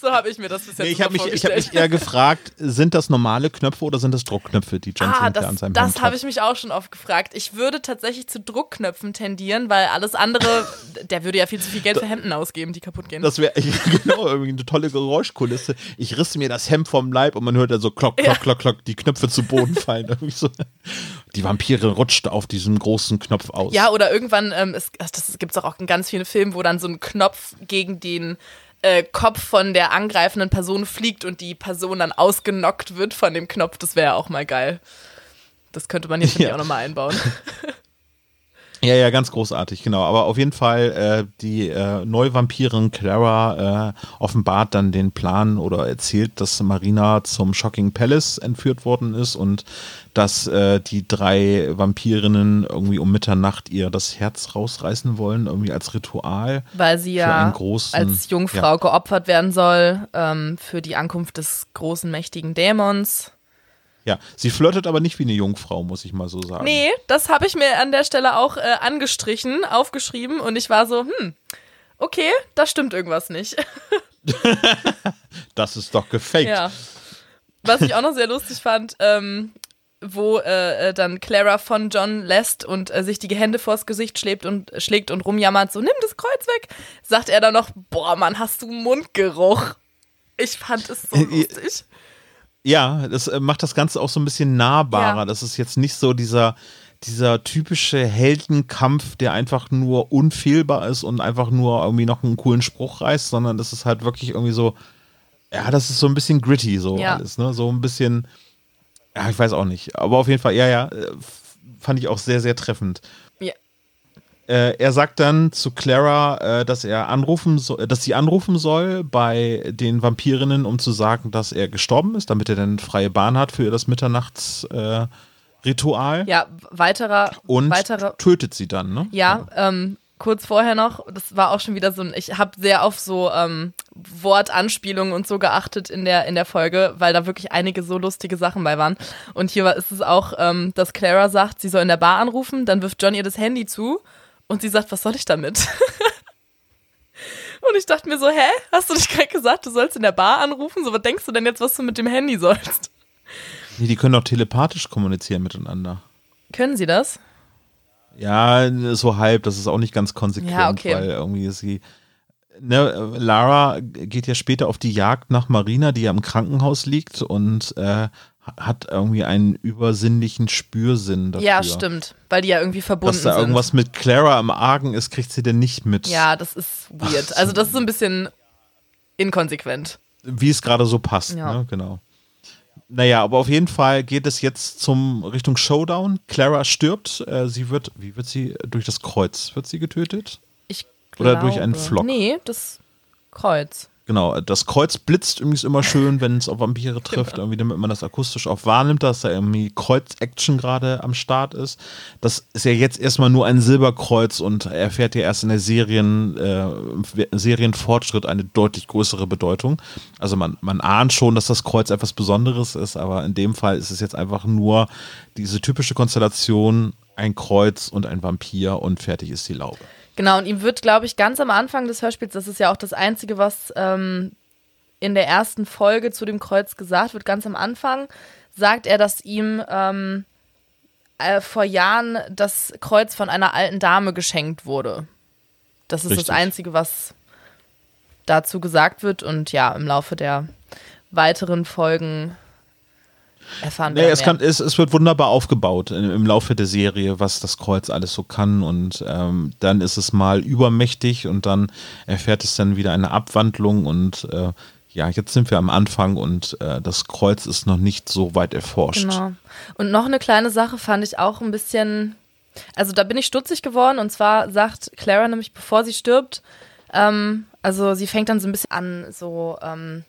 so habe ich mir das bis jetzt Nee, ich habe mich, ich hab vorgestellt. mich eher gefragt, sind das normale Knöpfe oder sind das Druckknöpfe, die John Ah, an seinem das habe ich mich auch schon oft gefragt. Ich würde tatsächlich zu Druckknöpfen tendieren, weil alles andere, *laughs* der würde ja viel zu viel Geld für Hemden ausgeben, die kaputt gehen. Das wäre *laughs* genau irgendwie eine tolle Geräuschkulisse. Ich riss mir das Hemd vom Leib und man hört dann so klock, klock, Ja. klock, klock, die Knöpfe zu Boden fallen. Irgendwie so. Die Vampire rutscht auf diesem großen Knopf aus. Ja, oder irgendwann, ähm, es, das gibt es auch in ganz vielen Filmen, wo dann so ein Knopf gegen den äh, Kopf von der angreifenden Person fliegt und die Person dann ausgenockt wird von dem Knopf. Das wäre auch mal geil. Das könnte man hier *laughs* Ja. auch nochmal einbauen. *laughs* Ja, ja, ganz großartig, genau. Aber auf jeden Fall, äh, die äh, Neuvampirin Clara äh, offenbart dann den Plan oder erzählt, dass Marina zum Shocking Palace entführt worden ist und dass äh, die drei Vampirinnen irgendwie um Mitternacht ihr das Herz rausreißen wollen, irgendwie als Ritual. Weil sie ja großen- als Jungfrau ja. geopfert werden soll ähm, für die Ankunft des großen, mächtigen Dämons. Ja, sie flirtet aber nicht wie eine Jungfrau, muss ich mal so sagen. Nee, das habe ich mir an der Stelle auch äh, angestrichen, aufgeschrieben und ich war so, hm, okay, da stimmt irgendwas nicht. *laughs* das ist doch gefaked. Ja. Was ich auch noch sehr lustig fand, ähm, wo äh, äh, dann Clara von John lässt und äh, sich die Hände vors Gesicht schlägt und, schlägt und rumjammert, so nimm das Kreuz weg, sagt er dann noch, boah, Mann, hast du Mundgeruch. Ich fand es so äh, lustig. Ja, das äh, macht das Ganze auch so ein bisschen nahbarer. Ja. Das ist jetzt nicht so dieser, dieser typische Heldenkampf, der einfach nur unfehlbar ist und einfach nur irgendwie noch einen coolen Spruch reißt, sondern das ist halt wirklich irgendwie so, ja, das ist so ein bisschen gritty, so ja. alles, ne? So ein bisschen, ja, ich weiß auch nicht. Aber auf jeden Fall, ja, ja, äh, fand ich auch sehr, sehr treffend. Äh, er sagt dann zu Clara, äh, dass er anrufen so, dass sie anrufen soll bei den Vampirinnen, um zu sagen, dass er gestorben ist, damit er dann freie Bahn hat für das Mitternachtsritual. Äh, ja, weiterer. Und weiterer, tötet sie dann, ne? Ja, ja. Ähm, kurz vorher noch, das war auch schon wieder so ein, ich habe sehr auf so ähm, Wortanspielungen und so geachtet in der, in der Folge, weil da wirklich einige so lustige Sachen bei waren. Und hier war, ist es auch, ähm, dass Clara sagt, sie soll in der Bar anrufen, dann wirft John ihr das Handy zu und sie sagt, was soll ich damit? und ich dachte mir so, hä? Hast du nicht gerade gesagt, du sollst in der Bar anrufen? So, was denkst du denn jetzt, was du mit dem Handy sollst? Nee, die können doch telepathisch kommunizieren miteinander. Können sie das? Ja, so halb, das ist auch nicht ganz konsequent, ja, okay. weil irgendwie sie. Ne, Lara geht ja später auf die Jagd nach Marina, die ja im Krankenhaus liegt und äh, hat irgendwie einen übersinnlichen Spürsinn dafür. Ja, stimmt, weil die ja irgendwie verbunden sind. Dass da irgendwas mit Clara im Argen ist, kriegt sie denn nicht mit. Ja, das ist weird. Also das ist so ein bisschen inkonsequent. Wie es gerade so passt, ja. ne? genau. Naja, aber auf jeden Fall geht es jetzt zum Richtung Showdown. Clara stirbt. Äh, sie wird, wie wird sie, durch das Kreuz wird sie getötet? Ich glaube, Oder durch einen Flock? Nee, das Kreuz. Genau, das Kreuz blitzt übrigens immer schön, wenn es auf Vampire *laughs* trifft, genau. irgendwie, damit man das akustisch auch wahrnimmt, dass da irgendwie Kreuz-Action gerade am Start ist. Das ist ja jetzt erstmal nur ein Silberkreuz und erfährt ja erst in der Serien, äh, Serienfortschritt eine deutlich größere Bedeutung. Also man, man ahnt schon, dass das Kreuz etwas Besonderes ist, aber in dem Fall ist es jetzt einfach nur diese typische Konstellation, ein Kreuz und ein Vampir und fertig ist die Laube. Genau, und ihm wird, glaube ich, ganz am Anfang des Hörspiels, das ist ja auch das Einzige, was ähm, in der ersten Folge zu dem Kreuz gesagt wird, ganz am Anfang sagt er, dass ihm ähm, äh, vor Jahren das Kreuz von einer alten Dame geschenkt wurde. Das ist Richtig. das Einzige, was dazu gesagt wird. Und ja, im Laufe der weiteren Folgen erfahren nee, es, kann, es, es, wird wunderbar aufgebaut im, im, Laufe der Serie, was das Kreuz alles so kann. Und ähm, dann ist es mal übermächtig und dann erfährt es dann wieder eine Abwandlung. Und äh, ja, jetzt sind wir am Anfang und äh, das Kreuz ist noch nicht so weit erforscht. Genau. Und noch eine kleine Sache fand ich auch ein bisschen, also da bin ich stutzig geworden. Und zwar sagt Clara nämlich, bevor sie stirbt, ähm, also sie fängt dann so ein bisschen an, so. Ähm,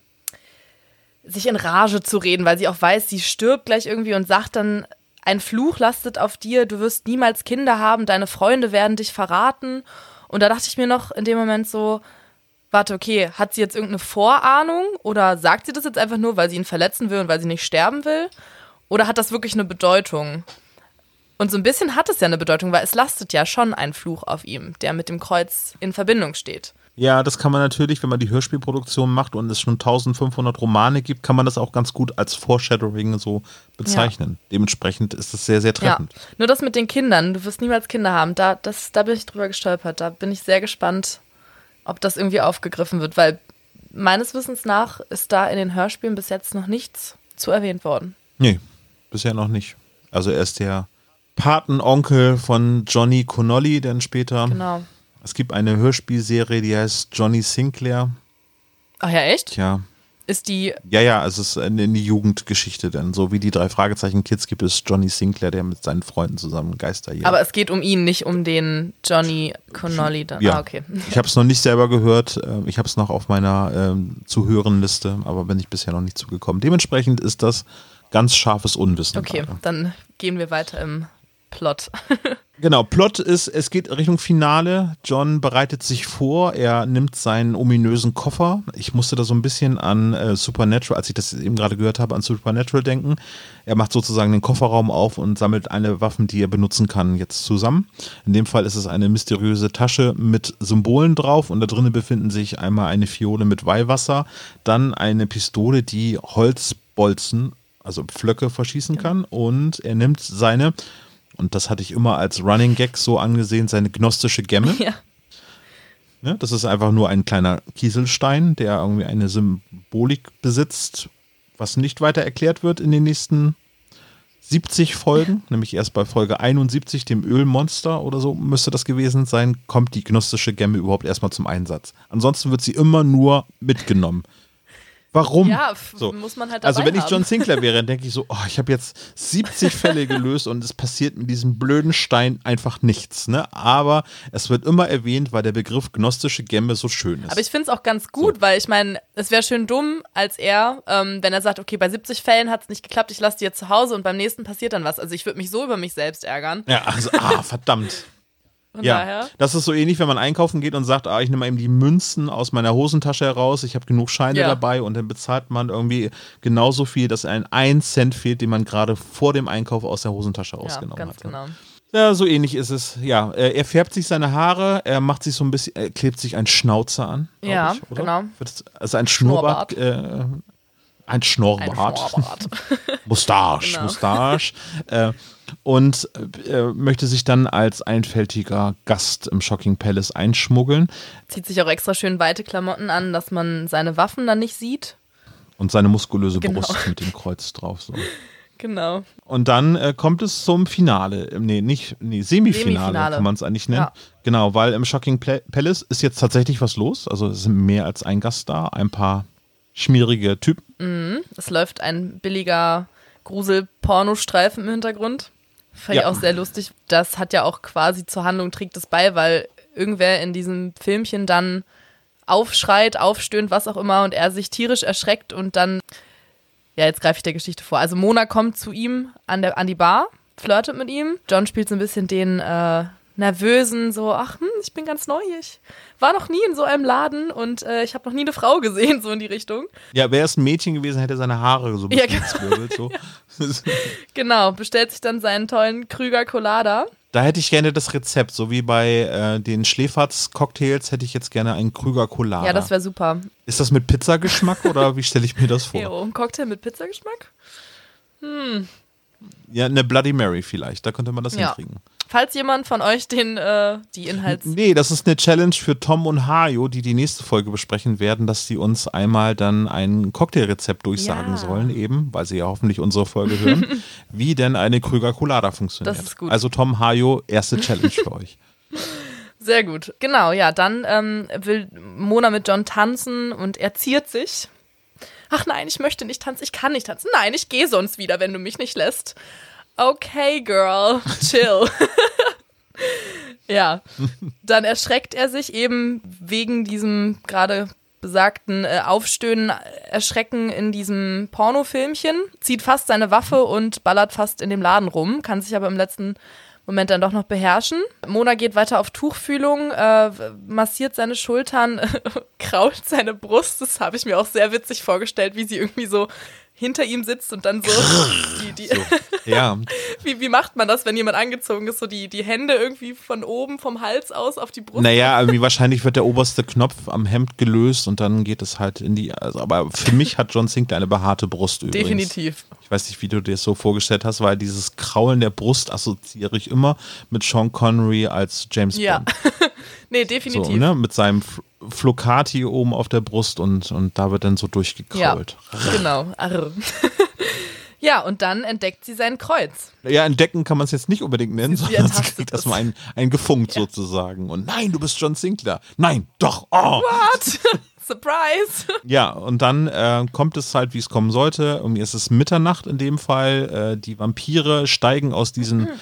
sich in Rage zu reden, weil sie auch weiß, sie stirbt gleich irgendwie und sagt dann, ein Fluch lastet auf dir, du wirst niemals Kinder haben, deine Freunde werden dich verraten. Und da dachte ich mir noch in dem Moment so, warte, okay, hat sie jetzt irgendeine Vorahnung oder sagt sie das jetzt einfach nur, weil sie ihn verletzen will und weil sie nicht sterben will? Oder hat das wirklich eine Bedeutung? Und so ein bisschen hat es ja eine Bedeutung, weil es lastet ja schon ein Fluch auf ihm, der mit dem Kreuz in Verbindung steht. Ja, das kann man natürlich, wenn man die Hörspielproduktion macht und es schon 1500 Romane gibt, kann man das auch ganz gut als Foreshadowing so bezeichnen. Ja. Dementsprechend ist es sehr, sehr treffend. Ja. Nur das mit den Kindern, du wirst niemals Kinder haben, da, das, da bin ich drüber gestolpert. Da bin ich sehr gespannt, ob das irgendwie aufgegriffen wird, weil meines Wissens nach ist da in den Hörspielen bis jetzt noch nichts zu erwähnt worden. Nee, bisher noch nicht. Also er ist der Patenonkel von Johnny Connolly, denn später. Genau es gibt eine Hörspielserie, die heißt Johnny Sinclair. Ach ja, echt? Ja. Ist die. Ja, ja, es ist eine, eine Jugendgeschichte, denn so wie die drei Fragezeichen Kids gibt es Johnny Sinclair, der mit seinen Freunden zusammen Geister hier. Aber es geht um ihn, nicht um den Johnny Connolly dann. Ja. Ah, okay. Ich habe es noch nicht selber gehört. Äh, ich habe es noch auf meiner ähm, zu hören Liste, aber bin ich bisher noch nicht zugekommen. Dementsprechend ist das ganz scharfes Unwissen. Okay, gerade. dann gehen wir weiter im Plot. *laughs* Genau, Plot ist, es geht Richtung Finale. John bereitet sich vor, er nimmt seinen ominösen Koffer. Ich musste da so ein bisschen an äh, Supernatural, als ich das eben gerade gehört habe, an Supernatural denken. Er macht sozusagen den Kofferraum auf und sammelt alle Waffen, die er benutzen kann, jetzt zusammen. In dem Fall ist es eine mysteriöse Tasche mit Symbolen drauf und da drinnen befinden sich einmal eine Fiole mit Weihwasser, dann eine Pistole, die Holzbolzen, also Pflöcke verschießen kann und er nimmt seine und das hatte ich immer als Running Gag so angesehen, seine gnostische Gemme. Ja. Ne, das ist einfach nur ein kleiner Kieselstein, der irgendwie eine Symbolik besitzt, was nicht weiter erklärt wird in den nächsten 70 Folgen, nämlich erst bei Folge 71, dem Ölmonster oder so müsste das gewesen sein, kommt die gnostische Gemme überhaupt erstmal zum Einsatz. Ansonsten wird sie immer nur mitgenommen. Warum? Ja, so. muss man halt Also wenn ich. John Sinclair wäre, dann *laughs* denke ich so, oh, ich habe jetzt 70 Fälle gelöst und es passiert mit diesem blöden Stein einfach nichts. Ne? Aber es wird immer erwähnt, weil der Begriff gnostische Gemme so schön ist. Aber ich finde es auch ganz gut, so. weil ich meine, es wäre schön dumm, als er, ähm, wenn er sagt, okay, bei 70 Fällen hat es nicht geklappt, ich lasse die jetzt zu Hause und beim nächsten passiert dann was. Also ich würde mich so über mich selbst ärgern. Ja, also, ah, verdammt. *laughs* Von ja, daher. das ist so ähnlich, wenn man einkaufen geht und sagt, ah, ich nehme mal eben die Münzen aus meiner Hosentasche heraus, ich habe genug Scheine Ja. dabei und dann bezahlt man irgendwie genauso viel, dass ein 1 Cent fehlt, den man gerade vor dem Einkauf aus der Hosentasche Ja, rausgenommen ganz hat. genau. Ja, so ähnlich ist es. Ja, er färbt sich seine Haare, er macht sich so ein bisschen, er klebt sich einen Schnauzer an. Ja, ich, genau. Also ein Schnurrbart. Äh, ein Schnorrbart. Ein Schnurrbart. *laughs* Mustache, Genau. Mustache. Äh, und äh, möchte sich dann als einfältiger Gast im Shocking Palace einschmuggeln Zieht sich auch extra schön weite Klamotten an, dass man seine Waffen dann nicht sieht. und seine muskulöse Genau. Brust mit dem Kreuz drauf. So. *laughs* Genau. Und dann äh, kommt es zum Finale. Ähm, Nee, nicht, nee, Semifinale, Semifinale. kann man es eigentlich nennen. Ja. Genau, weil im Shocking Palace ist jetzt tatsächlich was los. Also es sind mehr als ein Gast da, ein paar schmierige Typen. Es läuft ein billiger Grusel-Pornostreifen im Hintergrund. Fand ich Ja. auch sehr lustig. Das hat ja auch quasi zur Handlung trägt es bei, weil irgendwer in diesem Filmchen dann aufschreit, aufstöhnt, was auch immer und er sich tierisch erschreckt und dann, ja, jetzt greife ich der Geschichte vor. Also Mona kommt zu ihm an, der, an die Bar, flirtet mit ihm. John spielt so ein bisschen den äh, nervösen, so, ach, hm, ich bin ganz neu. Ich war noch nie in so einem Laden und äh, ich habe noch nie eine Frau gesehen, *laughs* so in die Richtung. Ja, wäre es ein Mädchen gewesen, hätte er seine Haare so ein Ja, bisschen genau. gezwirbelt. So. *laughs* Genau, bestellt sich dann seinen tollen Krüger Colada. Da hätte ich gerne das Rezept, so wie bei äh, den Schläferz-Cocktails hätte ich jetzt gerne einen Krüger Colada. Ja, das wäre super. Ist das mit Pizzageschmack oder *laughs* wie stelle ich mir das vor? Jo, ein Cocktail mit Pizzageschmack? Ja, eine Bloody Mary vielleicht, da könnte man das Ja. hinkriegen. Falls jemand von euch den, äh, die Inhalts... Nee, das ist eine Challenge für Tom und Hajo, die die nächste Folge besprechen werden, dass sie uns einmal dann ein Cocktailrezept durchsagen Ja. sollen, eben, weil sie ja hoffentlich unsere Folge hören, *laughs* wie denn eine Krüger Colada funktioniert. Das ist gut. Also Tom, Hajo, erste Challenge für euch. *laughs* Sehr gut. Genau, ja, dann ähm, will Mona mit John tanzen und er ziert sich. Ach nein, ich möchte nicht tanzen, ich kann nicht tanzen. Nein, ich gehe sonst wieder, wenn du mich nicht lässt. Okay, girl, chill. *laughs* ja, dann erschreckt er sich eben wegen diesem gerade besagten äh, Aufstöhnen, Erschrecken in diesem Pornofilmchen, zieht fast seine Waffe und ballert fast in dem Laden rum, kann sich aber im letzten Moment dann doch noch beherrschen. Mona geht weiter auf Tuchfühlung, äh, massiert seine Schultern, *laughs* krault seine Brust. Das habe ich mir auch sehr witzig vorgestellt, wie sie irgendwie so hinter ihm sitzt und dann so, die, die, Ja, *laughs* wie, wie macht man das, wenn jemand angezogen ist? So die, die Hände irgendwie von oben, vom Hals aus auf die Brust. naja, irgendwie wahrscheinlich wird der oberste Knopf am Hemd gelöst und dann geht es halt in die. Also, aber für mich hat John Sinclair eine behaarte Brust übrigens. Definitiv. Ich weiß nicht, wie du dir das so vorgestellt hast, weil dieses Kraulen der Brust assoziiere ich immer mit Sean Connery als James Ja, Bond. *laughs* nee, So, definitiv. ne? Mit seinem Flocati oben auf der Brust und, und da wird dann so Ja, durchgekrault. genau. Arr. *laughs* ja, und dann entdeckt sie sein Kreuz. Ja. entdecken kann man es jetzt nicht unbedingt nennen, Sie- *laughs* sie sondern es ertastet kriegt erstmal ein, ein gefunkt sozusagen. Und nein, du bist John Sinclair. Nein, doch. Oh. What? *laughs* Surprise! Ja, und dann äh, kommt es halt, wie es kommen sollte. Ist es Mitternacht in dem Fall. Äh, die Vampire steigen aus diesen Hm.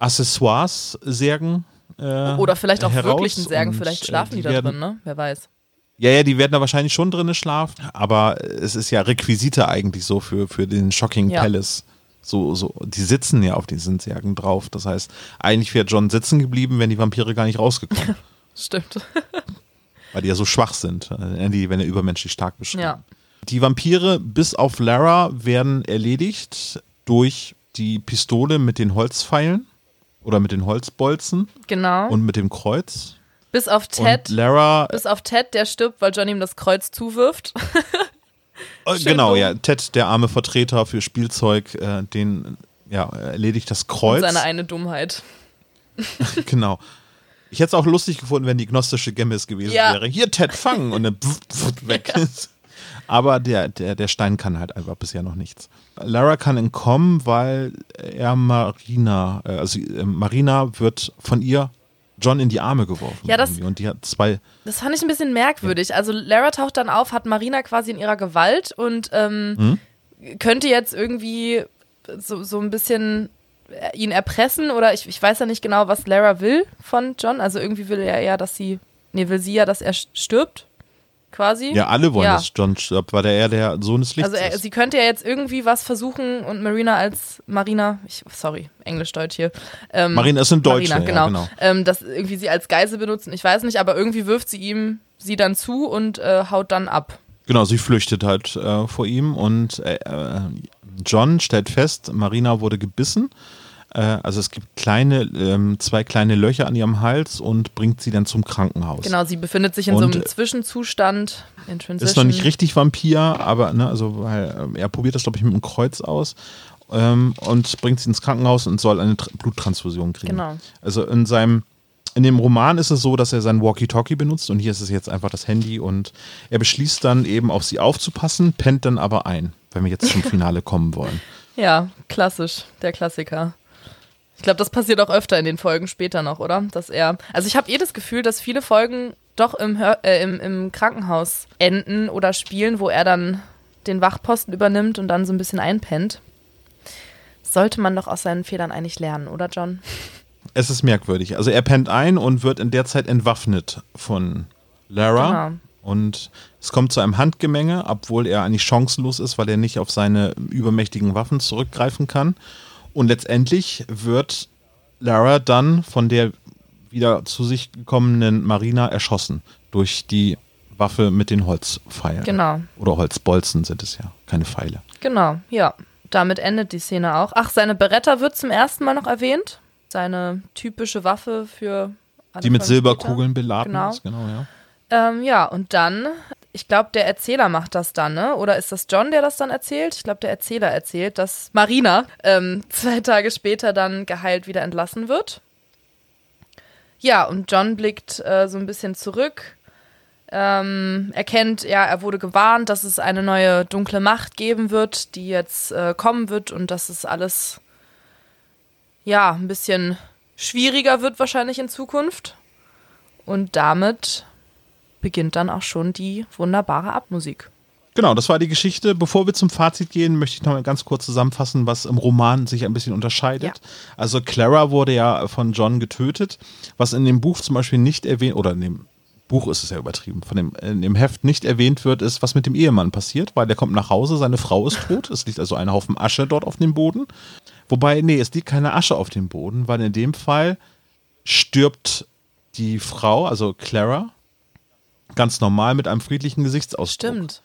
Accessoires-Särgen. Äh, Oder vielleicht auch heraus wirklichen Särgen, vielleicht äh, schlafen die, da werden, drin, ne? Wer weiß. Ja, ja, die werden da wahrscheinlich schon drinnen schlafen, aber es ist ja Requisite eigentlich so für, für den Shocking Ja. Palace. So, so, die sitzen ja auf diesen Särgen drauf. Das heißt, eigentlich wäre John sitzen geblieben, wenn die Vampire gar nicht rausgekommen. *laughs* Stimmt. *laughs* Weil die ja so schwach sind, die, wenn er übermenschlich stark beschrieben. Ja. Die Vampire bis auf Lara werden erledigt durch die Pistole mit den Holzpfeilen oder mit den Holzbolzen Genau. und mit dem Kreuz. bis auf Ted. Und Lara, Bis auf Ted, der stirbt, weil John ihm das Kreuz zuwirft. *laughs* äh, genau, dumm. ja, Ted, der arme Vertreter für Spielzeug, äh, den ja, erledigt das Und Kreuz. seine eine Dummheit. *laughs* genau. Ich hätte es auch lustig gefunden, wenn die gnostische Gemmis gewesen Ja. wäre. Hier, Ted, fangen! Und dann *laughs* pf, pf, weg. Aber der, der, der Stein kann halt einfach bisher noch nichts. Lara kann entkommen, weil er Marina, äh, also äh, Marina wird von ihr John in die Arme geworfen. Ja, das- irgendwie. Und die hat zwei, Das fand ich ein bisschen merkwürdig. Also Lara taucht dann auf, hat Marina quasi in ihrer Gewalt und ähm, könnte jetzt irgendwie so, so ein bisschen äh, ihn erpressen oder ich, ich weiß ja nicht genau, was Lara will von John. Also irgendwie will er ja, dass sie, nee, will sie ja, dass er stirbt, quasi. ja, alle wollen, Ja. dass John stirbt, weil er der Sohn des Lichts Also er, sie könnte ja jetzt irgendwie was versuchen und Marina als Marina, ich, sorry, Englisch-Deutsch hier. Ähm, Marina ist ein Deutscher, Marina, ja, genau. genau. Ähm, dass irgendwie sie als Geisel benutzen, ich weiß nicht, aber irgendwie wirft sie ihm sie dann zu und äh, haut dann ab. Genau, sie flüchtet halt äh, vor ihm und äh, äh, John stellt fest, Marina wurde gebissen. Äh, also es gibt kleine, ähm, zwei kleine Löcher an ihrem Hals und bringt sie dann zum Krankenhaus. Genau, sie befindet sich in so Und, einem äh, Zwischenzustand. Ist noch nicht richtig Vampir, aber ne, also weil ähm, er probiert das, glaube ich, mit einem Kreuz aus ähm, und bringt sie ins Krankenhaus und soll eine Tr Bluttransfusion kriegen. Genau. Also in seinem in dem Roman ist es so, dass er sein Walkie-Talkie benutzt und hier ist es jetzt einfach das Handy und er beschließt dann eben auf sie aufzupassen, pennt dann aber ein, wenn wir jetzt zum *laughs* Finale kommen wollen. Ja, klassisch, der Klassiker. Ich glaube, das passiert auch öfter in den Folgen später noch, oder? Dass er. Also ich habe eh das Gefühl, dass viele Folgen doch im, Hör äh, im, im Krankenhaus enden oder spielen, wo er dann den Wachposten übernimmt und dann so ein bisschen einpennt. Sollte man doch aus seinen Fehlern eigentlich lernen, oder John? Es ist merkwürdig. Also er pennt ein und wird in der Zeit entwaffnet von Lara. Genau. Und es kommt zu einem Handgemenge, obwohl er eigentlich chancenlos ist, weil er nicht auf seine übermächtigen Waffen zurückgreifen kann. Und letztendlich wird Lara dann von der wieder zu sich gekommenen Marina erschossen durch die Waffe mit den Holzpfeilen. Genau. Oder Holzbolzen sind es ja, keine Pfeile. Genau, ja. Damit endet die Szene auch. Ach, seine Beretta wird zum ersten Mal noch erwähnt. Seine typische Waffe für. Die mit Silberkugeln später. beladen Genau. ist, genau, ja. Ähm, ja, und dann, ich glaube, der Erzähler macht das dann, ne? Oder ist das John, der das dann erzählt? Ich glaube, der Erzähler erzählt, dass Marina ähm, *laughs* zwei Tage später dann geheilt wieder entlassen wird. Ja, und John blickt äh, so ein bisschen zurück. Ähm, erkennt, ja, er wurde gewarnt, dass es eine neue dunkle Macht geben wird, die jetzt äh, kommen wird und dass es alles, ja, ein bisschen schwieriger wird wahrscheinlich in Zukunft. Und damit beginnt dann auch schon die wunderbare Abmusik. Genau, das war die Geschichte. Bevor wir zum Fazit gehen, möchte ich noch mal ganz kurz zusammenfassen, was im Roman sich ein bisschen unterscheidet. Also Clara wurde ja von John getötet, was in dem Buch zum Beispiel nicht erwähnt, oder in dem Buch ist es ja übertrieben, von dem, in dem Heft nicht erwähnt wird, ist, was mit dem Ehemann passiert, weil der kommt nach Hause, seine Frau ist tot, es liegt also ein Haufen Asche dort auf dem Boden. Wobei, nee, es liegt keine Asche auf dem Boden, weil in dem Fall stirbt die Frau, also Clara, ganz normal mit einem friedlichen Gesichtsausdruck. Stimmt.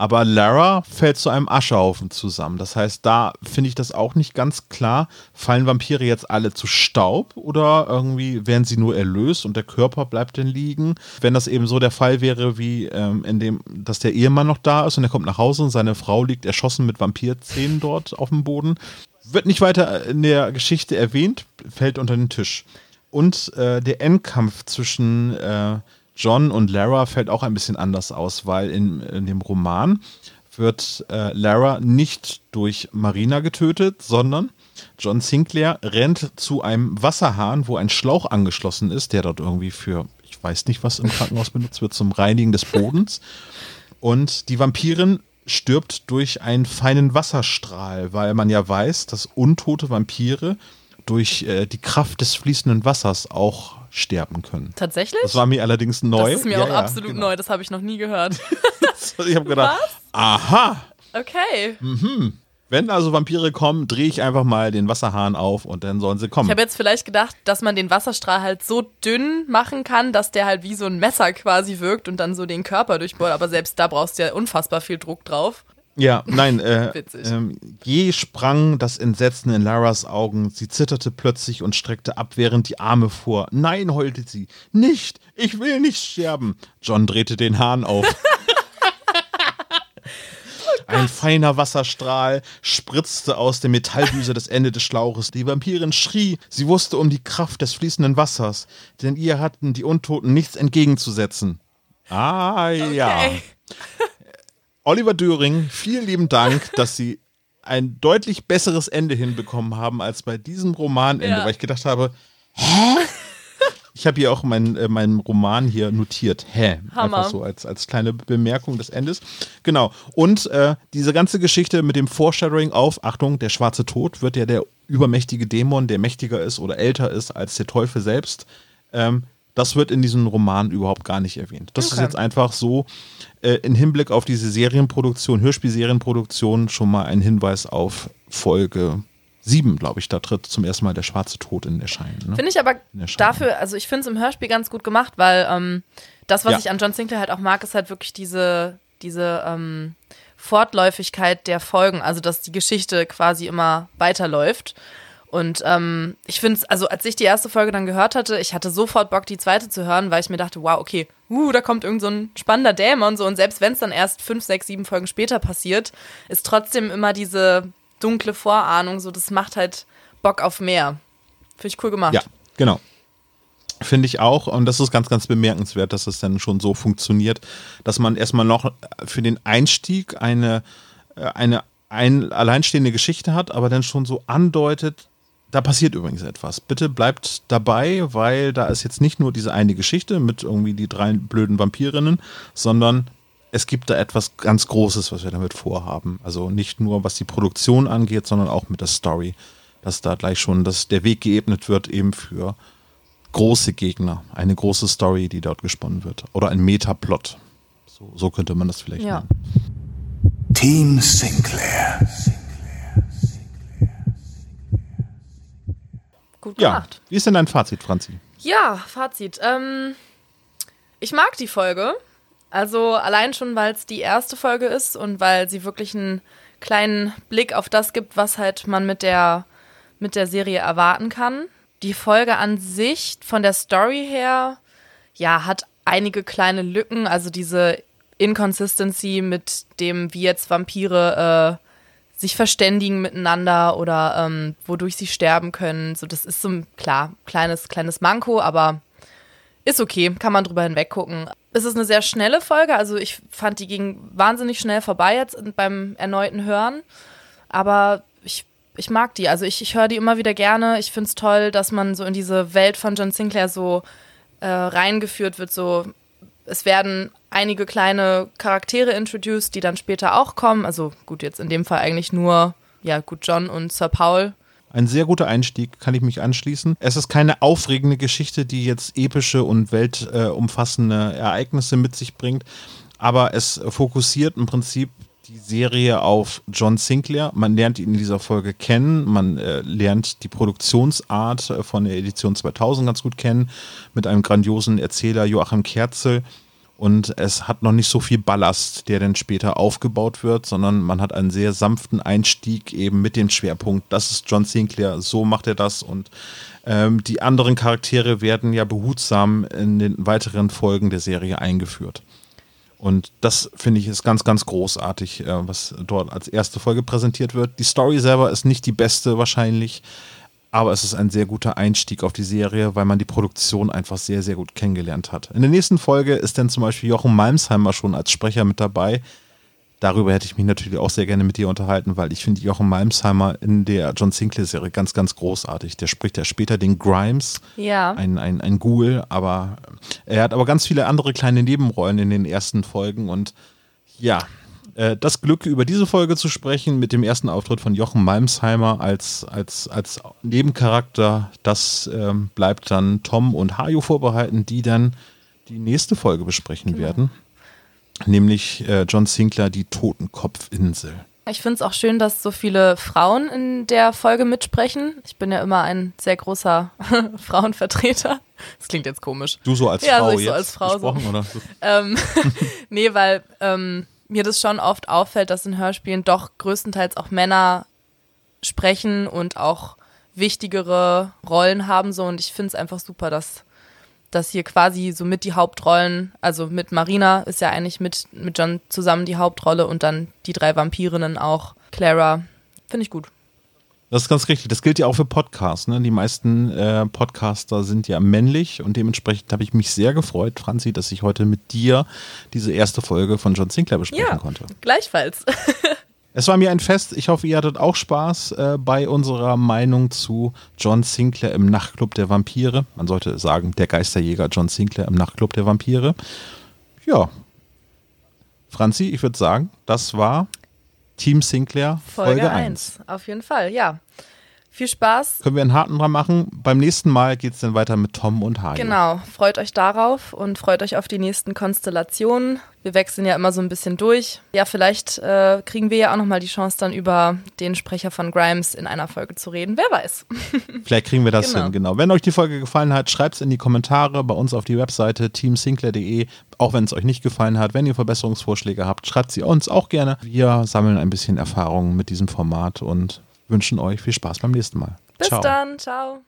Aber Lara fällt zu einem Aschehaufen zusammen. Das heißt, da finde ich das auch nicht ganz klar. Fallen Vampire jetzt alle zu Staub oder irgendwie werden sie nur erlöst und der Körper bleibt dann liegen? Wenn das eben so der Fall wäre, wie ähm, in dem, dass der Ehemann noch da ist und er kommt nach Hause und seine Frau liegt erschossen mit Vampirzähnen dort auf dem Boden, wird nicht weiter in der Geschichte erwähnt, fällt unter den Tisch. Und äh, der Endkampf zwischen äh, John und Lara fällt auch ein bisschen anders aus, weil in, in dem Roman wird äh, Lara nicht durch Marina getötet, sondern John Sinclair rennt zu einem Wasserhahn, wo ein Schlauch angeschlossen ist, der dort irgendwie für, ich weiß nicht, was im Krankenhaus *laughs* benutzt wird, zum Reinigen des Bodens. Und die Vampirin stirbt durch einen feinen Wasserstrahl, weil man ja weiß, dass untote Vampire durch äh, die Kraft des fließenden Wassers auch sterben können. Tatsächlich? Das war mir allerdings neu. Das ist mir Ja, auch ja, absolut genau. neu, das habe ich noch nie gehört. *laughs* Ich habe gedacht, aha, Okay. Wenn also Vampire kommen, drehe ich einfach mal den Wasserhahn auf und dann sollen sie kommen. Ich habe jetzt vielleicht gedacht, dass man den Wasserstrahl halt so dünn machen kann, dass der halt wie so ein Messer quasi wirkt und dann so den Körper durchbohrt. Aber selbst da brauchst du ja unfassbar viel Druck drauf. Ja, nein, äh, *laughs* ähm, je sprang das Entsetzen in Laras Augen. Sie zitterte plötzlich und streckte abwehrend die Arme vor. Nein, heulte sie. Nicht! Ich will nicht sterben! John drehte den Hahn auf. *laughs* Ein feiner Wasserstrahl spritzte aus der Metalldüse das Ende des Schlauches. Die Vampirin schrie. Sie wusste um die Kraft des fließenden Wassers, denn ihr hatten die Untoten nichts entgegenzusetzen. Ah ja. Oliver Döring, vielen lieben Dank, *laughs* dass Sie ein deutlich besseres Ende hinbekommen haben als bei diesem Romanende, ja. weil ich gedacht habe, hä? Ich habe hier auch meinen äh, meinen Roman hier notiert. Hä? Hammer. Einfach so als, als kleine Bemerkung des Endes. Genau. Und äh, diese ganze Geschichte mit dem Foreshadowing auf, Achtung, der schwarze Tod wird ja der übermächtige Dämon, der mächtiger ist oder älter ist als der Teufel selbst. Ähm, das wird in diesem Roman überhaupt gar nicht erwähnt. Das okay. ist jetzt einfach so äh, im Hinblick auf diese Serienproduktion, Hörspielserienproduktion schon mal ein Hinweis auf Folge 7, glaube ich, da tritt zum ersten Mal der schwarze Tod in Erscheinen. Ne? Finde ich aber dafür, also ich finde es im Hörspiel ganz gut gemacht, weil ähm, das, was ja. ich an John Sinclair halt auch mag, ist halt wirklich diese, diese ähm, Fortläufigkeit der Folgen, also dass die Geschichte quasi immer weiterläuft. Und ähm, ich finde es, also als ich die erste Folge dann gehört hatte, ich hatte sofort Bock, die zweite zu hören, weil ich mir dachte, wow, okay, uh, da kommt irgend so ein spannender Dämon so. Und selbst wenn es dann erst fünf, sechs, sieben Folgen später passiert, ist trotzdem immer diese dunkle Vorahnung, so das macht halt Bock auf mehr. Finde ich cool gemacht. Ja, genau. Finde ich auch. Und das ist ganz, ganz bemerkenswert, dass es dann schon so funktioniert, dass man erstmal noch für den Einstieg eine, äh, eine ein alleinstehende Geschichte hat, aber dann schon so andeutet, da passiert übrigens etwas. Bitte bleibt dabei, weil da ist jetzt nicht nur diese eine Geschichte mit irgendwie die drei blöden Vampirinnen, sondern es gibt da etwas ganz Großes, was wir damit vorhaben. Also nicht nur was die Produktion angeht, sondern auch mit der Story. Dass da gleich schon das, der Weg geebnet wird, eben für große Gegner. Eine große Story, die dort gesponnen wird. Oder ein Metaplot. So, so könnte man das vielleicht ja. nennen. Team Sinclair. Gut gemacht. Ja. Wie ist denn dein Fazit, Franzi? Ja, Fazit. Ähm, ich mag die Folge. Also allein schon, weil es die erste Folge ist und weil sie wirklich einen kleinen Blick auf das gibt, was halt man mit der, mit der Serie erwarten kann. Die Folge an sich, von der Story her, ja, hat einige kleine Lücken. Also diese Inconsistency mit dem, wie jetzt Vampire äh, sich verständigen miteinander oder ähm, wodurch sie sterben können. So, das ist so ein klar kleines kleines Manko, aber ist okay, kann man drüber hinweg gucken. Es ist eine sehr schnelle Folge, also ich fand die ging wahnsinnig schnell vorbei jetzt beim erneuten Hören, aber ich ich mag die, also ich, ich höre die immer wieder gerne. Ich finde es toll, dass man so in diese Welt von John Sinclair so äh, reingeführt wird. So, es werden einige kleine Charaktere introduced, die dann später auch kommen. Also gut, jetzt in dem Fall eigentlich nur, ja gut, John und Sir Paul. Ein sehr guter Einstieg, kann ich mich anschließen. Es ist keine aufregende Geschichte, die jetzt epische und weltumfassende Ereignisse mit sich bringt, aber es fokussiert im Prinzip die Serie auf John Sinclair. Man lernt ihn in dieser Folge kennen, man äh, lernt die Produktionsart äh, von der Edition 2000 ganz gut kennen, mit einem grandiosen Erzähler Joachim Kerzel und es hat noch nicht so viel Ballast, der dann später aufgebaut wird, sondern man hat einen sehr sanften Einstieg eben mit dem Schwerpunkt, das ist John Sinclair, so macht er das und ähm, die anderen Charaktere werden ja behutsam in den weiteren Folgen der Serie eingeführt. Und das finde ich ist ganz, ganz großartig, äh, was dort als erste Folge präsentiert wird. Die Story selber ist nicht die beste wahrscheinlich, aber es ist ein sehr guter Einstieg auf die Serie, weil man die Produktion einfach sehr, sehr gut kennengelernt hat. In der nächsten Folge ist dann zum Beispiel Jochen Malmsheimer schon als Sprecher mit dabei. Darüber hätte ich mich natürlich auch sehr gerne mit dir unterhalten, weil ich finde Jochen Malmsheimer in der John Sinclair-Serie ganz, ganz großartig. Der spricht ja später den Grimes, ja. ein, ein, ein Ghoul, aber er hat aber ganz viele andere kleine Nebenrollen in den ersten Folgen und ja, äh, das Glück, über diese Folge zu sprechen, mit dem ersten Auftritt von Jochen Malmsheimer als, als, als Nebencharakter. Das ähm, bleibt dann Tom und Hajo vorbehalten, die dann die nächste Folge besprechen genau. werden. Nämlich äh, John Sinclair, die Totenkopfinsel. Ich finde es auch schön, dass so viele Frauen in der Folge mitsprechen. Ich bin ja immer ein sehr großer *laughs* Frauenvertreter. Das klingt jetzt komisch. Du so als ja, Frau so ich jetzt so als Frau so. oder? Ähm, *laughs* nee, weil ähm, mir das schon oft auffällt, dass in Hörspielen doch größtenteils auch Männer sprechen und auch wichtigere Rollen haben so und ich finde es einfach super, dass dass hier quasi so mit die Hauptrollen, also mit Marina ist ja eigentlich mit, mit John zusammen die Hauptrolle und dann die drei Vampirinnen auch. Clara, finde ich gut. Das ist ganz richtig. Das gilt ja auch für Podcasts. Ne? Die meisten äh, Podcaster sind ja männlich und dementsprechend habe ich mich sehr gefreut, Franzi, dass ich heute mit dir diese erste Folge von John Sinclair besprechen ja, konnte. Gleichfalls. *laughs* Es war mir ein Fest. Ich hoffe, ihr hattet auch Spaß äh, bei unserer Meinung zu John Sinclair im Nachtclub der Vampire. Man sollte sagen, der Geisterjäger John Sinclair im Nachtclub der Vampire. Ja. Franzi, ich würde sagen, das war Team Sinclair Folge, Folge 1. Auf jeden Fall, ja. Viel Spaß. Können wir einen Haken dran machen. Beim nächsten Mal geht es dann weiter mit Tom und Hajo. Genau, freut euch darauf und freut euch auf die nächsten Konstellationen. Wir wechseln ja immer so ein bisschen durch. Ja, vielleicht äh, kriegen wir ja auch nochmal die Chance, dann über den Sprecher von Grimes in einer Folge zu reden. Wer weiß. *laughs* vielleicht kriegen wir das genau. hin, genau. Wenn euch die Folge gefallen hat, schreibt es in die Kommentare bei uns auf die Webseite teamsinclair.de. Auch wenn es euch nicht gefallen hat, wenn ihr Verbesserungsvorschläge habt, schreibt sie uns auch gerne. Wir sammeln ein bisschen Erfahrung mit diesem Format und wünschen euch viel Spaß beim nächsten Mal. Bis ciao. dann, ciao.